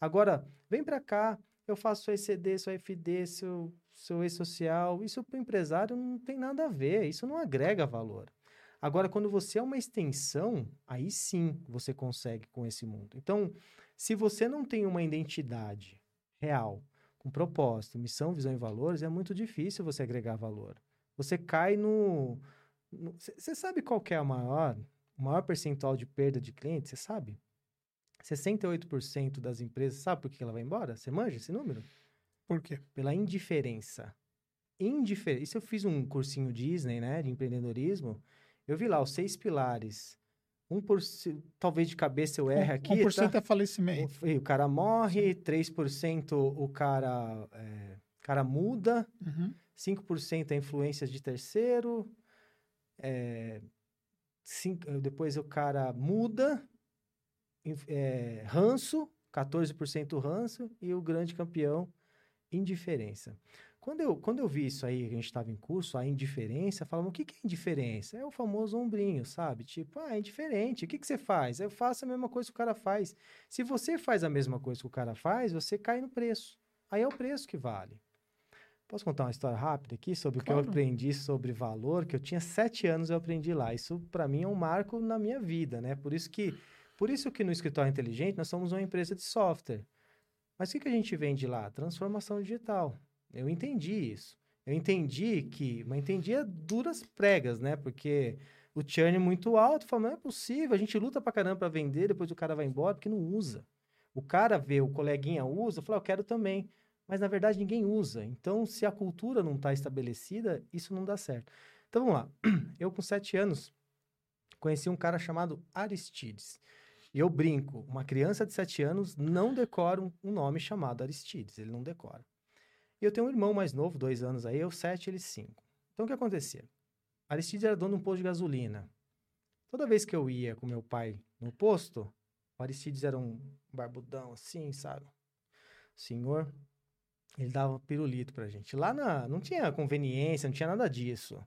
Agora, vem para cá, eu faço seu ECD, seu FD, seu seu ex-social, isso para o empresário não tem nada a ver, isso não agrega valor. Agora, quando você é uma extensão, aí sim você consegue com esse mundo. Então, se você não tem uma identidade real, com propósito, missão, visão e valores, é muito difícil você agregar valor. Você cai no. Você sabe qual é a maior, o maior percentual de perda de cliente? Você sabe? 68% das empresas, sabe por que ela vai embora? Você manja esse número? Por quê? Pela indiferença. Indiferença. Isso eu fiz um cursinho Disney, né, de empreendedorismo. Eu vi lá os seis pilares. 1%, talvez de cabeça eu erre aqui. 1% tá? é falecimento. O, o cara morre, 3% o cara, é, cara muda, Uhum. 5% é influências de terceiro, é, cinco- depois o cara muda, é, ranço, 14% ranço, e o grande campeão, indiferença. Quando eu, quando eu vi isso aí, a gente estava em curso, a indiferença, falamos, o que, que é indiferença? É o famoso ombrinho, sabe? Tipo, ah, é indiferente, o que, que você faz? Eu faço a mesma coisa que o cara faz. Se você faz a mesma coisa que o cara faz, você cai no preço. Aí é o preço que vale. Posso contar uma história rápida aqui sobre o que eu Claro. aprendi sobre valor? Que eu tinha sete anos eu aprendi lá. Isso para mim é um marco na minha vida, né? Por isso que, por isso que no escritório inteligente nós somos uma empresa de software. Mas o que, que a gente vende lá? Transformação digital. Eu entendi isso. Eu entendi que, mas entendi a duras pregas, né? Porque o churn é muito alto. Fala, não é possível. A gente luta pra caramba para vender, depois o cara vai embora porque não usa. O cara vê, o coleguinha usa, fala, eu quero também. Mas na verdade ninguém usa. Então, se a cultura não está estabelecida, isso não dá certo. Então vamos lá. Eu, com sete anos, conheci um cara chamado Aristides. E eu brinco, uma criança de sete anos não decora um, nome chamado Aristides, ele não decora. E eu tenho um irmão mais novo, dois anos aí, eu sete, ele cinco. Então o que acontecia? Aristides era dono de um posto de gasolina. Toda vez que eu ia com meu pai no posto, o Aristides era um barbudão assim, sabe? Senhor, ele dava pirulito pra gente. Lá na, não tinha conveniência, não tinha nada disso.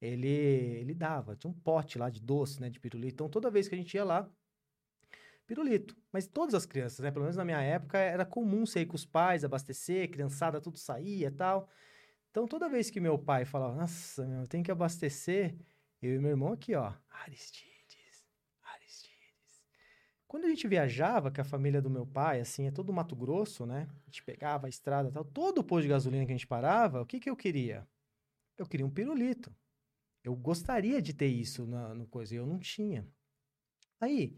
Ele, ele dava, tinha um pote lá de doce, né, de pirulito. Então toda vez que a gente ia lá, pirulito. Mas todas as crianças, né? Pelo menos na minha época, era comum você ir com os pais, abastecer, criançada, tudo saía e tal. Então, toda vez que meu pai falava, nossa, meu, tem que abastecer, eu e meu irmão aqui, ó, Aristides, Aristides. Quando a gente viajava, com a família do meu pai, assim, é todo Mato Grosso, né? A gente pegava a estrada tal, todo o posto de gasolina que a gente parava, o que que eu queria? Eu queria um pirulito. Eu gostaria de ter isso na, no coisa, e eu não tinha. Aí,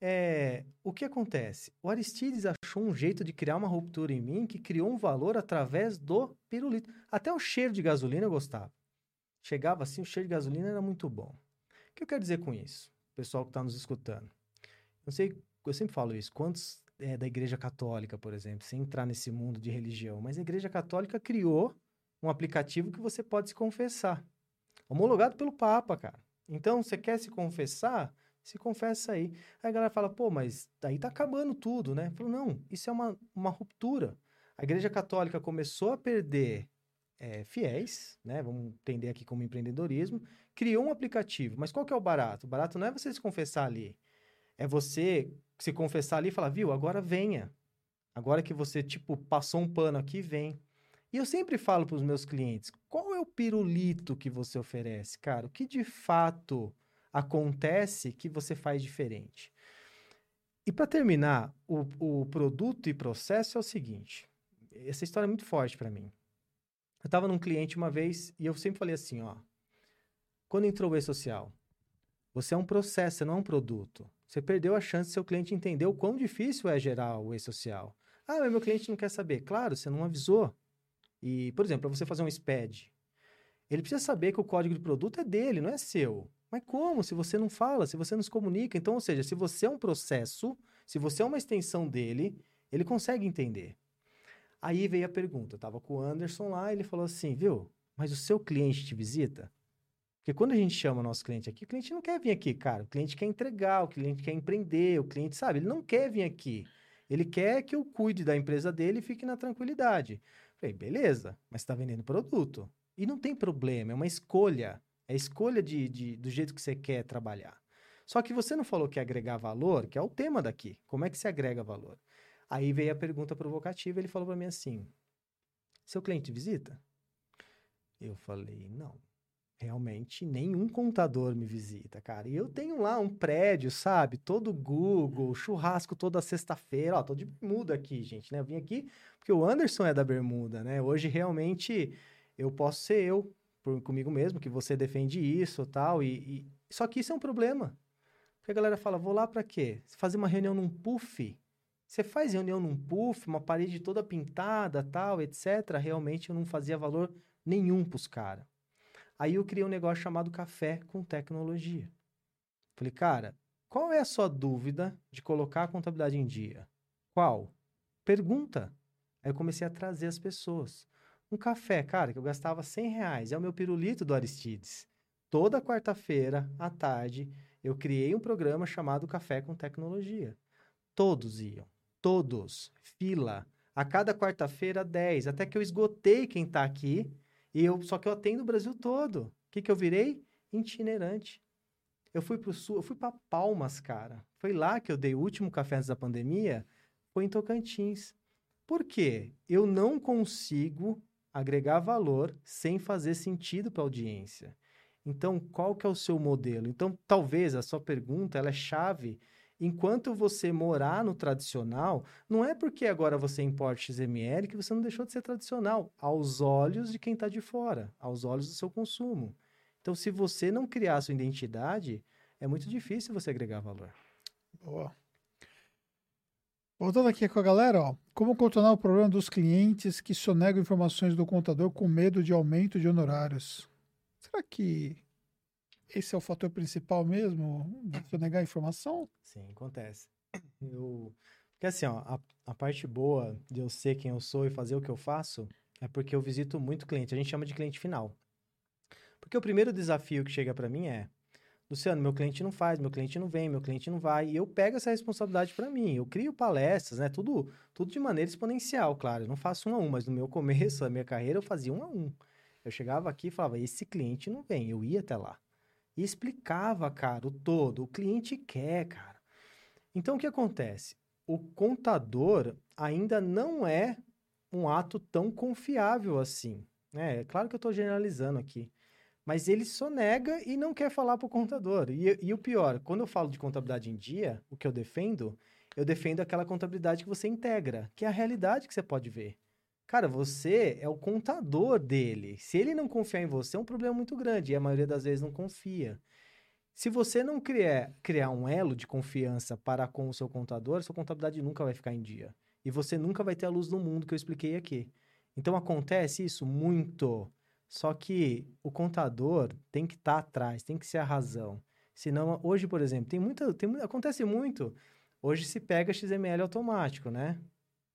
é, o que acontece? O Aristides achou um jeito de criar uma ruptura em mim que criou um valor através do pirulito. Até o cheiro de gasolina eu gostava. Chegava assim, o cheiro de gasolina era muito bom. O que eu quero dizer com isso? Pessoal que está nos escutando. Eu sei, eu sempre falo isso. Quantos é, da Igreja Católica, por exemplo, sem entrar nesse mundo de religião, mas a Igreja Católica criou um aplicativo que você pode se confessar. Homologado pelo Papa, cara. Então, você quer se confessar? Se confessa aí. Aí a galera fala, pô, mas daí tá acabando tudo, né? Falo, não, isso é uma, uma ruptura. A Igreja Católica começou a perder é, fiéis, né? Vamos entender aqui como empreendedorismo. Criou um aplicativo. Mas qual que é o barato? O barato não é você se confessar ali. É você se confessar ali e falar, viu, agora venha. Agora que você, tipo, passou um pano aqui, vem. E eu sempre falo para os meus clientes, qual é o pirulito que você oferece, cara? O que de fato acontece que você faz diferente? E para terminar, o, o produto e processo é o seguinte. Essa história é muito forte para mim. Eu estava num cliente uma vez e eu sempre falei assim, ó. Quando entrou o e-social, você é um processo, você não é um produto. Você perdeu a chance do seu cliente entender o quão difícil é gerar o e-social. Ah, mas meu cliente não quer saber. Claro, você não avisou. E, por exemplo, para você fazer um SPED, ele precisa saber que o código de produto é dele, não é seu. Mas como? Se você não fala, se você não se comunica. Então, ou seja, se você é um processo, se você é uma extensão dele, ele consegue entender. Aí veio a pergunta. Eu estava com o Anderson lá, ele falou assim, viu? Mas o seu cliente te visita? Porque quando a gente chama o nosso cliente aqui, o cliente não quer vir aqui, cara. O cliente quer entregar, o cliente quer empreender, o cliente, sabe? Ele não quer vir aqui. Ele quer que eu cuide da empresa dele e fique na tranquilidade. Falei, beleza, mas está vendendo produto. E não tem problema, é uma escolha. É a escolha de, de, do jeito que você quer trabalhar. Só que você não falou que agregar valor, que é o tema daqui. Como é que se agrega valor? Aí veio a pergunta provocativa, ele falou para mim assim: Seu cliente visita? Eu falei: Não. Realmente nenhum contador me visita, cara. E eu tenho lá um prédio, sabe? Todo Google, churrasco toda sexta-feira. Ó, tô de bermuda aqui, gente, né? Eu vim aqui porque o Anderson é da bermuda, né? Hoje realmente eu posso ser eu por, comigo mesmo, que você defende isso tal, e tal. Só que isso é um problema. Porque a galera fala, vou lá para quê? Fazer uma reunião num puff? Você faz reunião num puff, uma parede toda pintada, tal, etc. Realmente eu não fazia valor nenhum pros caras. Aí eu criei um negócio chamado Café com Tecnologia. Falei, cara, qual é a sua dúvida de colocar a contabilidade em dia? Qual? Pergunta. Aí eu comecei a trazer as pessoas. Um café, cara, que eu gastava 100 reais, é o meu pirulito do Aristides. Toda quarta-feira, à tarde, eu criei um programa chamado Café com Tecnologia. Todos iam, todos, fila. A cada quarta-feira, 10, até que eu esgotei quem está aqui, e eu, só que eu atendo o Brasil todo. O que, que eu virei? Itinerante. Eu fui para o sul, eu fui para Palmas, cara. Foi lá que eu dei o último café antes da pandemia, foi em Tocantins. Por quê? Eu não consigo agregar valor sem fazer sentido para a audiência. Então, qual que é o seu modelo? Então, talvez a sua pergunta ela é chave. Enquanto você morar no tradicional, não é porque agora você importa XML que você não deixou de ser tradicional, aos olhos de quem está de fora, aos olhos do seu consumo. Então, se você não criar sua identidade, é muito difícil você agregar valor. Boa. Voltando aqui com a galera, ó, como contornar o problema dos clientes que sonegam informações do contador com medo de aumento de honorários? Será que esse é o fator principal mesmo de sonegar informação? Sim, acontece. Eu... Porque assim, ó, a, a parte boa de eu ser quem eu sou e fazer o que eu faço é porque eu visito muito cliente. A gente chama de cliente final. Porque o primeiro desafio que chega para mim é: Luciano, meu cliente não faz, meu cliente não vem, meu cliente não vai. E eu pego essa responsabilidade para mim. Eu crio palestras, né? Tudo, tudo de maneira exponencial, claro. Eu não faço um a um, mas no meu começo da minha carreira eu fazia um a um. Eu chegava aqui e falava: esse cliente não vem. Eu ia até lá. E explicava, cara, o todo. O cliente quer, cara. Então o que acontece? O contador ainda não é um ato tão confiável assim. Né? É claro que eu estou generalizando aqui. Mas ele sonega e não quer falar para o contador. E, e o pior, quando eu falo de contabilidade em dia, o que eu defendo, eu defendo aquela contabilidade que você integra, que é a realidade que você pode ver. Cara, você é o contador dele. Se ele não confiar em você, é um problema muito grande. E a maioria das vezes não confia. Se você não criar, criar um elo de confiança para com o seu contador, sua contabilidade nunca vai ficar em dia. E você nunca vai ter a luz do mundo que eu expliquei aqui. Então acontece isso muito. Só que o contador tem que estar tá atrás, tem que ser a razão. Senão, hoje, por exemplo, tem muita, tem, acontece muito. Hoje se pega XML automático, né?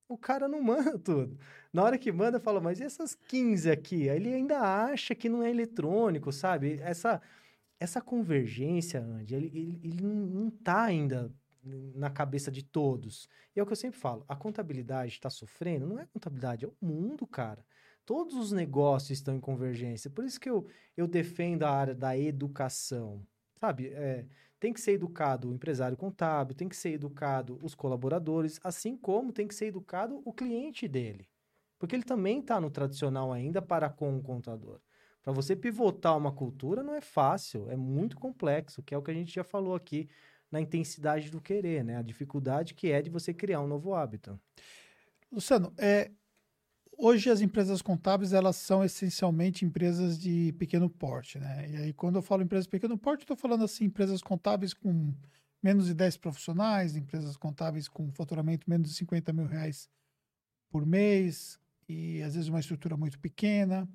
O cara não manda tudo. Na hora que manda, fala, mas e essas 15 aqui? Aí ele ainda acha que não é eletrônico, sabe? Essa, essa convergência, Andy, ele, ele, ele não está ainda na cabeça de todos. E é o que eu sempre falo, a contabilidade está sofrendo, não é contabilidade, é o mundo, cara. Todos os negócios estão em convergência. Por isso que eu, eu defendo a área da educação. Sabe? É, tem que ser educado o empresário contábil, tem que ser educado os colaboradores, assim como tem que ser educado o cliente dele. Porque ele também está no tradicional ainda para com o contador. Para você pivotar uma cultura não é fácil, é muito complexo, que é o que a gente já falou aqui na intensidade do querer, né? A dificuldade que é de você criar um novo hábito. Luciano, é, hoje as empresas contábeis elas são essencialmente empresas de pequeno porte, né? E aí quando eu falo empresas de pequeno porte, estou falando assim empresas contábeis com menos de 10 profissionais, empresas contábeis com faturamento menos de 50 mil reais por mês e às vezes uma estrutura muito pequena.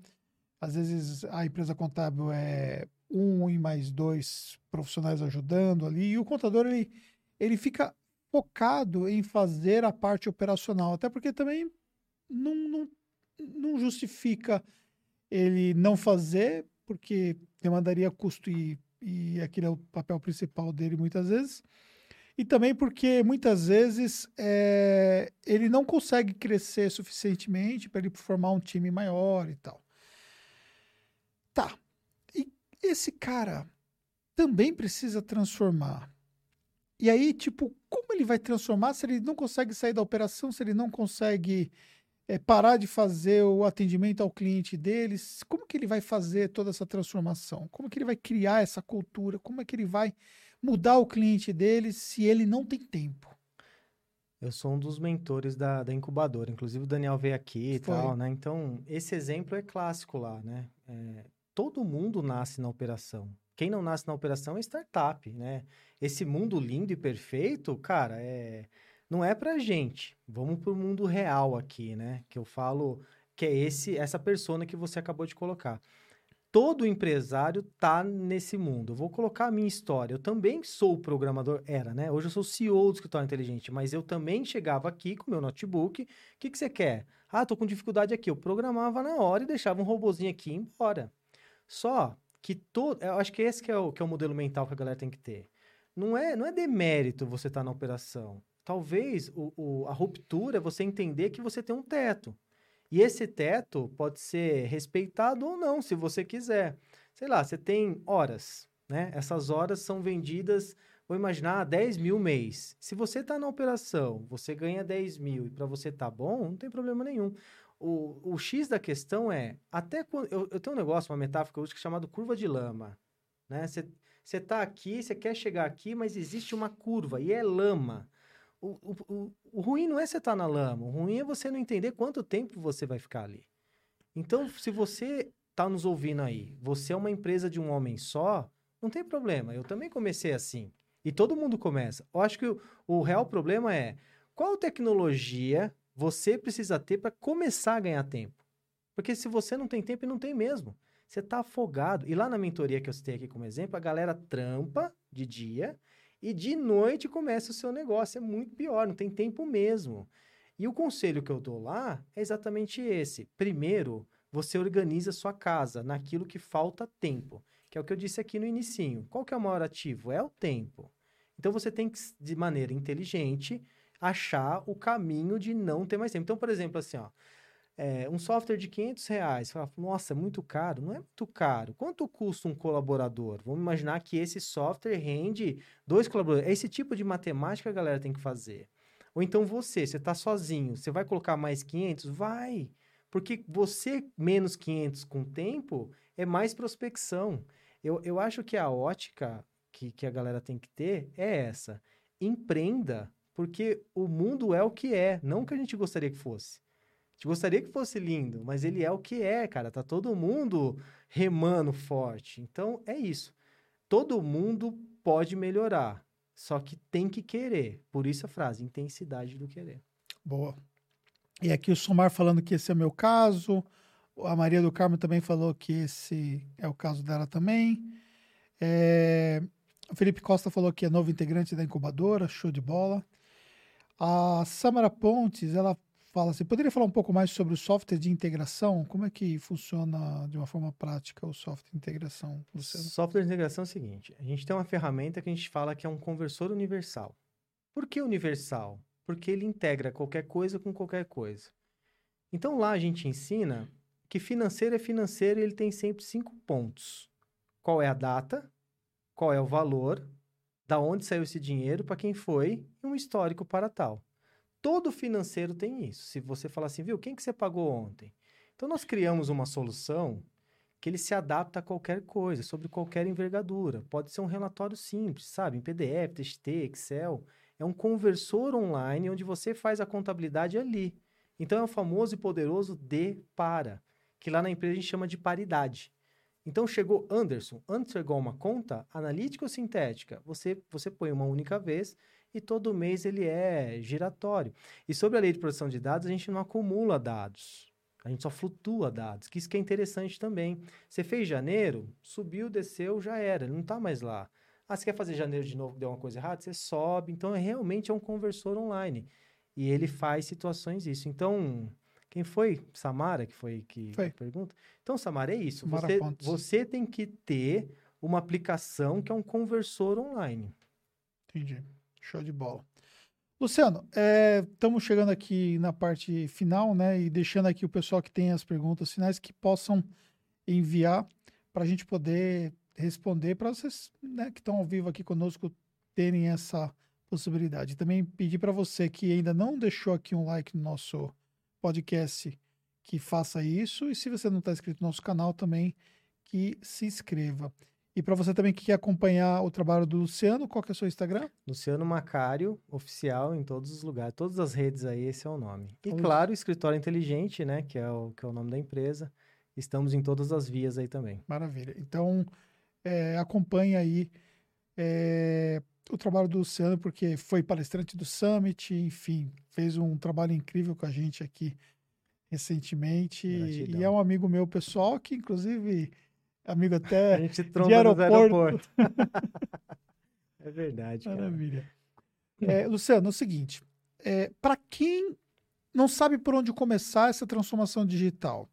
Às vezes a empresa contábil é um e mais dois profissionais ajudando ali e o contador ele, ele fica focado em fazer a parte operacional, até porque também não, não, não justifica ele não fazer, porque demandaria custo e, e aquele é o papel principal dele muitas vezes. E também porque muitas vezes é, ele não consegue crescer suficientemente para ele formar um time maior e tal. Tá. E esse cara também precisa transformar. E aí, tipo, como ele vai transformar se ele não consegue sair da operação, se ele não consegue é, parar de fazer o atendimento ao cliente deles, como que ele vai fazer toda essa transformação? Como que ele vai criar essa cultura? Como é que ele vai mudar o cliente deles se ele não tem tempo? Eu sou um dos mentores da, da incubadora, inclusive o Daniel veio aqui e Foi. tal, né? Então, esse exemplo é clássico lá, né? É, todo mundo nasce na operação. Quem não nasce na operação é startup, né? Esse mundo lindo e perfeito, cara, é não é pra gente. Vamos pro mundo real aqui, né? Que eu falo que é esse essa persona que você acabou de colocar. Todo empresário tá nesse mundo. Eu vou colocar a minha história. Eu também sou programador, era, né? Hoje eu sou CEO do escritório inteligente, mas eu também chegava aqui com meu notebook. O que, que você quer? Ah, tô com dificuldade aqui. Eu programava na hora e deixava um robozinho aqui e embora. Só que todo. Eu acho que esse que é, o, que é o modelo mental que a galera tem que ter. Não é, não é demérito você estar tá na operação. Talvez o, o, a ruptura é você entender que você tem um teto. E esse teto pode ser respeitado ou não, se você quiser. Sei lá, você tem horas, né? Essas horas são vendidas, vou imaginar, 10 mil mês. Se você está na operação, você ganha 10 mil e para você tá bom, não tem problema nenhum. O, o X da questão é, até quando... Eu, eu tenho um negócio, uma metáfora que eu uso que é chamado curva de lama, né? Você, você tá aqui, você quer chegar aqui, mas existe uma curva e é lama. O, o, o, ruim não é você estar tá na lama, o ruim é você não entender quanto tempo você vai ficar ali. Então, se você está nos ouvindo aí, você é uma empresa de um homem só, não tem problema. Eu também comecei assim. E todo mundo começa. Eu acho que o, o real problema é qual tecnologia você precisa ter para começar a ganhar tempo. Porque se você não tem tempo, não tem mesmo. Você está afogado. E lá na mentoria que eu citei aqui como exemplo, a galera trampa de dia e de noite começa o seu negócio. É muito pior, não tem tempo mesmo. E o conselho que eu dou lá é exatamente esse. Primeiro, você organiza sua casa naquilo que falta tempo, que é o que eu disse aqui no inicinho. Qual que é o maior ativo? É o tempo. Então você tem que, de maneira inteligente, achar o caminho de não ter mais tempo. Então, por exemplo, assim, ó, é, um software de 500 reais, fala, nossa, é muito caro. Não é muito caro. Quanto custa um colaborador? Vamos imaginar que esse software rende dois colaboradores. É esse tipo de matemática a galera tem que fazer. Ou então você, você está sozinho, você vai colocar mais 500? Vai! Porque você menos 500 com tempo é mais prospecção. Eu, eu acho que a ótica que, que a galera tem que ter é essa. Empreenda, porque o mundo é o que é, não o que a gente gostaria que fosse gente gostaria que fosse lindo, mas ele é o que é, cara. Tá todo mundo remando forte. Então é isso. Todo mundo pode melhorar, só que tem que querer. Por isso a frase, intensidade do querer. Boa. E aqui o Somar falando que esse é meu caso. A Maria do Carmo também falou que esse é o caso dela também. É... O Felipe Costa falou que é novo integrante da incubadora, show de bola. A Samara Pontes, ela fala assim, poderia falar um pouco mais sobre o software de integração? Como é que funciona de uma forma prática o software de integração, Luciano? Software de integração é o seguinte, a gente tem uma ferramenta que a gente fala que é um conversor universal. Por que universal? Porque ele integra qualquer coisa com qualquer coisa. Então lá a gente ensina que financeiro é financeiro e ele tem sempre cinco pontos. Qual é a data? Qual é o valor? Da onde saiu esse dinheiro? Para quem foi? E um histórico para tal. Todo financeiro tem isso. Se você falar assim, viu, quem que você pagou ontem? Então, nós criamos uma solução que ele se adapta a qualquer coisa, sobre qualquer envergadura. Pode ser um relatório simples, sabe? Em PDF, TXT, Excel. É um conversor online onde você faz a contabilidade ali. Então, é o famoso e poderoso de para, que lá na empresa a gente chama de paridade. Então, chegou Anderson. Antes chegou uma conta analítica ou sintética? Você, você põe uma única vez e todo mês ele é giratório. E sobre a lei de proteção de dados, a gente não acumula dados. A gente só flutua dados, que isso que é interessante também. Você fez janeiro, subiu, desceu, já era, ele não está mais lá. Ah, você quer fazer janeiro de novo, deu uma coisa errada? Você sobe. Então, é, realmente é um conversor online. E ele faz situações isso. Então, quem foi? Samara, que foi que foi. pergunta? Então, Samara, é isso. Você, você tem que ter uma aplicação que é um conversor online. Entendi. Show de bola. Luciano, estamos é, chegando aqui na parte final, né? E deixando aqui o pessoal que tem as perguntas finais que possam enviar para a gente poder responder para vocês né, que estão ao vivo aqui conosco terem essa possibilidade. Também pedir para você que ainda não deixou aqui um like no nosso podcast, que faça isso. E se você não está inscrito no nosso canal, também que se inscreva. E para você também que quer acompanhar o trabalho do Luciano, qual que é o seu Instagram? Luciano Macário, oficial em todos os lugares, todas as redes aí, esse é o nome. E então, claro, o Escritório Inteligente, né, que é, o, que é o nome da empresa. Estamos em todas as vias aí também. Maravilha. Então, é, acompanhe aí é, o trabalho do Luciano, porque foi palestrante do Summit, enfim, fez um trabalho incrível com a gente aqui recentemente. Gratidão. E é um amigo meu pessoal, que inclusive, amigo até a gente de aeroporto. é verdade. Maravilha. É, Luciano, é o seguinte: é, para quem não sabe por onde começar essa transformação digital,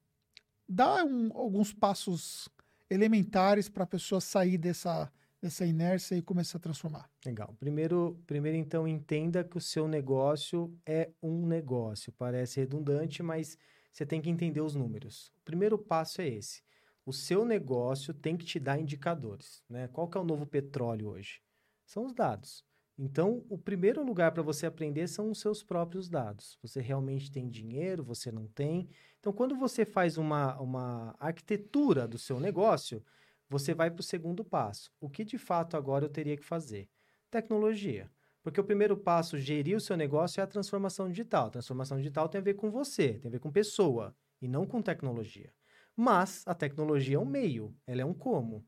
dá um, alguns passos elementares para a pessoa sair dessa dessa inércia e começar a transformar. Legal. Primeiro, primeiro então entenda que o seu negócio é um negócio. Parece redundante, mas você tem que entender os números. O primeiro passo é esse. O seu negócio tem que te dar indicadores, né? Qual que é o novo petróleo hoje? São os dados. Então, o primeiro lugar para você aprender são os seus próprios dados. Você realmente tem dinheiro, você não tem. Então, quando você faz uma, uma arquitetura do seu negócio, você vai para o segundo passo. O que de fato agora eu teria que fazer? Tecnologia. Porque o primeiro passo, gerir o seu negócio, é a transformação digital. A transformação digital tem a ver com você, tem a ver com pessoa, e não com tecnologia. Mas a tecnologia é um meio, ela é um como.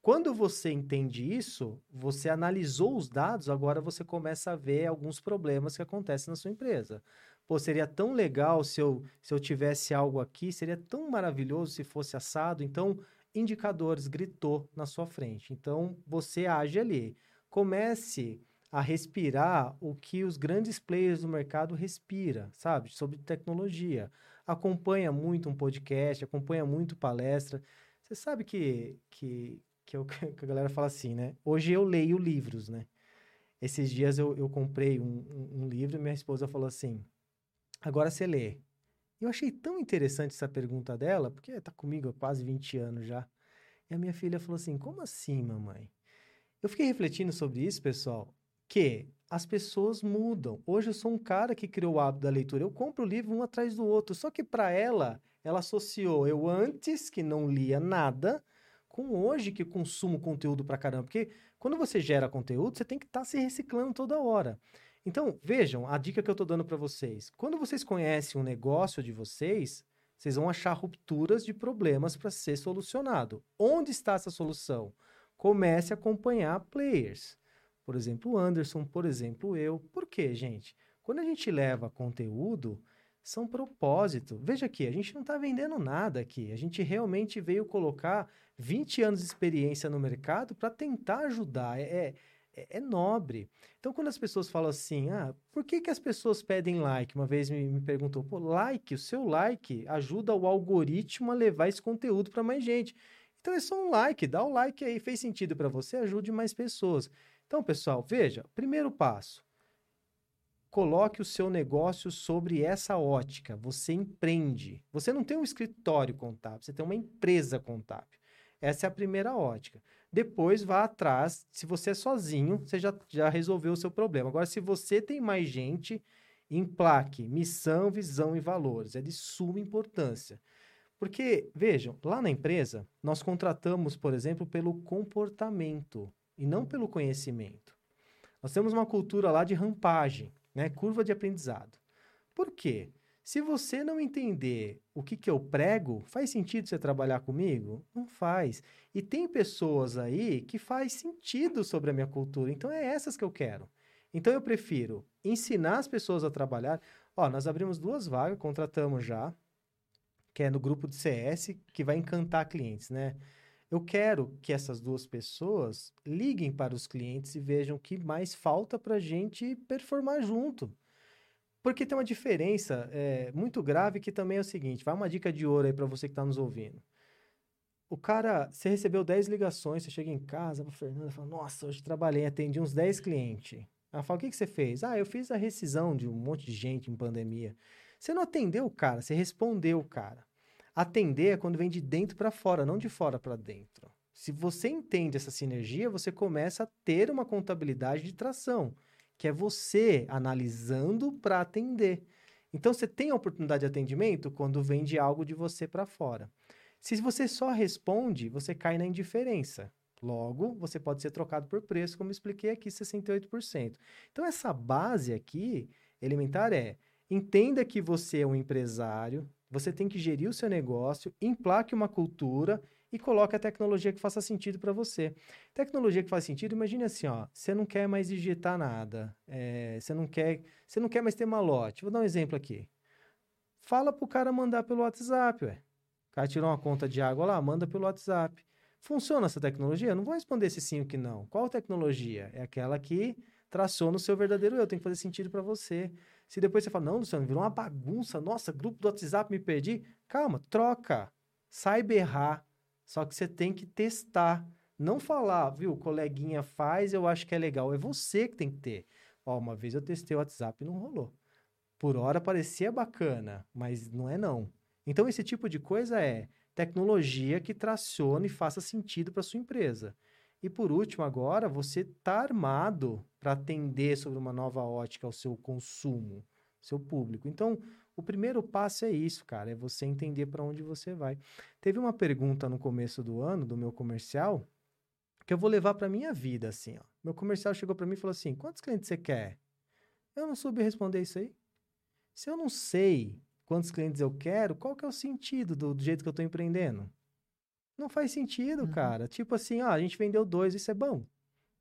Quando você entende isso, você analisou os dados, agora você começa a ver alguns problemas que acontecem na sua empresa. Pô, seria tão legal se eu, se eu tivesse algo aqui, seria tão maravilhoso se fosse assado. Então, indicadores gritou na sua frente. Então, você age ali. Comece a respirar o que os grandes players do mercado respira, sabe? Sobre tecnologia. Acompanha muito um podcast, acompanha muito palestra. Você sabe que, que, que, eu, que a galera fala assim, né? Hoje eu leio livros, né? Esses dias eu, eu comprei um, um, um livro e minha esposa falou assim, agora você lê. Eu achei tão interessante essa pergunta dela, porque está comigo há quase 20 anos já. E a minha filha falou assim: Como assim, mamãe? Eu fiquei refletindo sobre isso, pessoal, que as pessoas mudam. Hoje eu sou um cara que criou o hábito da leitura. Eu compro o livro um atrás do outro. Só que para ela, ela associou eu antes, que não lia nada, com hoje que consumo conteúdo para caramba. Porque quando você gera conteúdo, você tem que estar tá se reciclando toda hora. Então, vejam a dica que eu estou dando para vocês. Quando vocês conhecem um negócio de vocês, vocês vão achar rupturas de problemas para ser solucionado. Onde está essa solução? Comece a acompanhar players. Por exemplo, o Anderson, por exemplo, eu. Por quê, gente? Quando a gente leva conteúdo, são propósito. Veja aqui, a gente não está vendendo nada aqui. A gente realmente veio colocar 20 anos de experiência no mercado para tentar ajudar. É, é é, é, nobre. Então, quando as pessoas falam assim, ah, por que, que as pessoas pedem like? Uma vez me, me perguntou, pô, like, o seu like ajuda o algoritmo a levar esse conteúdo para mais gente. Então, é só um like, dá o um like aí, fez sentido para você, ajude mais pessoas. Então, pessoal, veja, primeiro passo, coloque o seu negócio sobre essa ótica. Você empreende. Você não tem um escritório contábil, você tem uma empresa contábil. Essa é a primeira ótica. Depois vá atrás. Se você é sozinho, você já, já resolveu o seu problema. Agora, se você tem mais gente, emplaque missão, visão e valores. É de suma importância. Porque, vejam, lá na empresa, nós contratamos, por exemplo, pelo comportamento e não pelo conhecimento. Nós temos uma cultura lá de rampagem, né? curva de aprendizado. Por quê? Se você não entender o que, que eu prego, faz sentido você trabalhar comigo? Não faz. E tem pessoas aí que faz sentido sobre a minha cultura. Então é essas que eu quero. Então eu prefiro ensinar as pessoas a trabalhar. Ó, nós abrimos duas vagas, contratamos já, que é no grupo de CS, que vai encantar clientes, né? Eu quero que essas duas pessoas liguem para os clientes e vejam o que mais falta para a gente performar junto. Porque tem uma diferença é, muito grave que também é o seguinte: vai uma dica de ouro aí para você que está nos ouvindo. O cara, você recebeu 10 ligações, você chega em casa para Fernanda e fala: Nossa, hoje trabalhei, atendi uns 10 clientes. Ela fala: O que, que você fez? Ah, eu fiz a rescisão de um monte de gente em pandemia. Você não atendeu o cara, você respondeu o cara. Atender é quando vem de dentro para fora, não de fora para dentro. Se você entende essa sinergia, você começa a ter uma contabilidade de tração que é você analisando para atender. Então, você tem a oportunidade de atendimento quando vende algo de você para fora. Se você só responde, você cai na indiferença. Logo, você pode ser trocado por preço, como expliquei aqui, 68%. Então, essa base aqui, elementar, é entenda que você é um empresário, você tem que gerir o seu negócio, emplaque uma cultura e coloque a tecnologia que faça sentido para você. Tecnologia que faz sentido, imagine assim, ó, você não quer mais digitar nada, é, você não quer, você não quer mais ter malote. Vou dar um exemplo aqui. Fala pro cara mandar pelo WhatsApp, ué. O cara tirou uma conta de água lá, manda pelo WhatsApp. Funciona essa tecnologia? Não vou responder se sim ou que não. Qual tecnologia? É aquela que traçou no seu verdadeiro eu, tem que fazer sentido para você. Se depois você fala, não, Luciano, virou uma bagunça, nossa, grupo do WhatsApp, me perdi. Calma, troca. Saiba errar. Só que você tem que testar. Não falar, viu, coleguinha faz, eu acho que é legal. É você que tem que ter. Ó, uma vez eu testei o WhatsApp e não rolou. Por hora parecia bacana, mas não é não. Então esse tipo de coisa é tecnologia que tracione e faça sentido para sua empresa. E por último, agora, você está armado para atender sobre uma nova ótica ao seu consumo, seu público. Então, o primeiro passo é isso, cara, é você entender para onde você vai. Teve uma pergunta no começo do ano do meu comercial que eu vou levar para minha vida, assim, ó. Meu comercial chegou para mim e falou assim: "Quantos clientes você quer?" Eu não soube responder isso aí. Se eu não sei quantos clientes eu quero, qual que é o sentido do, do jeito que eu estou empreendendo? Não faz sentido, uhum. cara. Tipo assim, ó, a gente vendeu dois, isso é bom.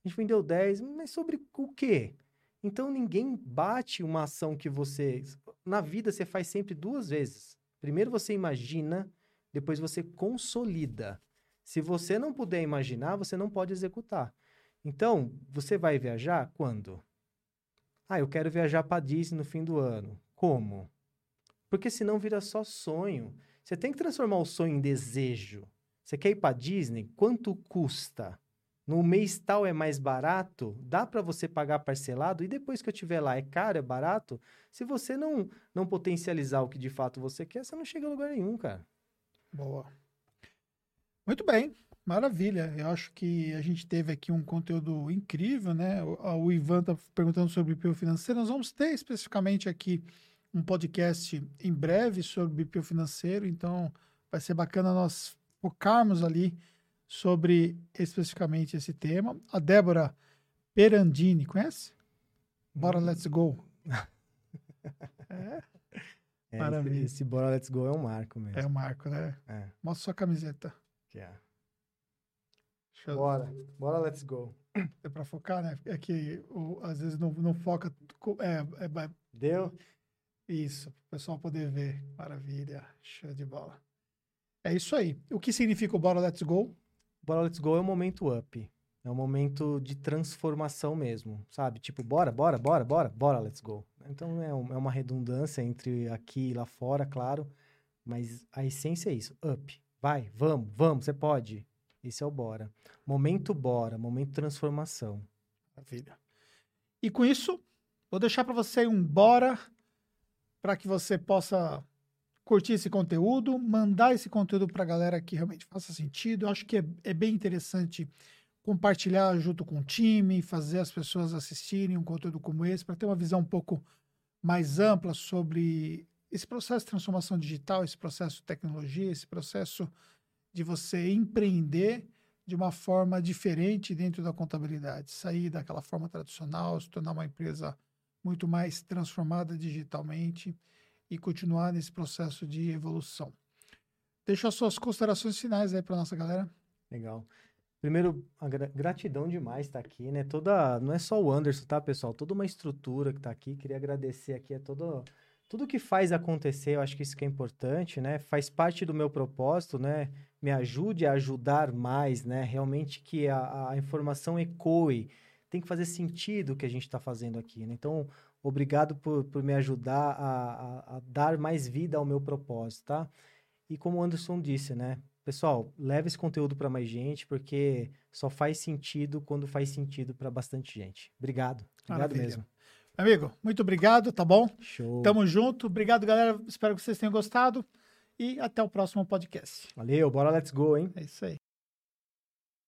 A gente vendeu dez, mas sobre o quê? Então ninguém bate uma ação que você. Na vida você faz sempre duas vezes. Primeiro você imagina, depois você consolida. Se você não puder imaginar, você não pode executar. Então, você vai viajar quando? Ah, eu quero viajar para Disney no fim do ano. Como? Porque senão vira só sonho. Você tem que transformar o sonho em desejo. Você quer ir para Disney? Quanto custa? No mês tal é mais barato? Dá para você pagar parcelado? E depois que eu estiver lá, é caro, é barato? Se você não, não potencializar o que de fato você quer, você não chega a lugar nenhum, cara. Boa. Muito bem, maravilha. Eu acho que a gente teve aqui um conteúdo incrível, né? O, o Ivan está perguntando sobre BPO financeiro. Nós vamos ter especificamente aqui um podcast em breve sobre BPO financeiro, então vai ser bacana nós focarmos ali sobre especificamente esse tema. A Débora Perandini, conhece? Bora, let's go. é. é Maravilha. Esse, esse Bora, let's go é um marco mesmo. É um marco, né? É. Mostra sua camiseta. Que é. Eu... Bora, bora, let's go. É para focar, né? É que o, às vezes não, não foca. É, é, Deu? Isso, o pessoal poder ver. Maravilha, show de bola. É isso aí. O que significa o Bora Let's Go? Bora Let's Go é um momento up. É um momento de transformação mesmo, sabe? Tipo, bora, bora, bora, bora, bora, let's go. Então é, um, é uma redundância entre aqui e lá fora, claro, mas a essência é isso. Up. Vai, vamos, vamos, você pode. Esse é o bora. Momento bora, momento transformação. Maravilha. E com isso, vou deixar para você um bora para que você possa curtir esse conteúdo, mandar esse conteúdo para a galera que realmente faça sentido. Eu acho que é, é, bem interessante compartilhar junto com o time, fazer as pessoas assistirem um conteúdo como esse, para ter uma visão um pouco mais ampla sobre esse processo de transformação digital, esse processo de tecnologia, esse processo de você empreender de uma forma diferente dentro da contabilidade, sair daquela forma tradicional, se tornar uma empresa muito mais transformada digitalmente e continuar nesse processo de evolução. Deixa as suas considerações finais aí para nossa galera. Legal. Primeiro, gratidão demais estar tá aqui, né? Toda, não é só o Anderson, tá, pessoal? Toda uma estrutura que está aqui. Queria agradecer aqui a todo, tudo que faz acontecer. Eu acho que isso que é importante, né? Faz parte do meu propósito, né? Me ajude a ajudar mais, né? Realmente que a, a informação ecoe. Tem que fazer sentido o que a gente está fazendo aqui, né? Então, Obrigado por, por me ajudar a, a, a dar mais vida ao meu propósito, tá? E como o Anderson disse, né? Pessoal, leve esse conteúdo para mais gente, porque só faz sentido quando faz sentido para bastante gente. Obrigado. Obrigado Maravilha. mesmo. Amigo, muito obrigado, tá bom? Show. Tamo junto. Obrigado, galera. Espero que vocês tenham gostado. E até o próximo podcast. Valeu, bora let's go, hein? É isso aí.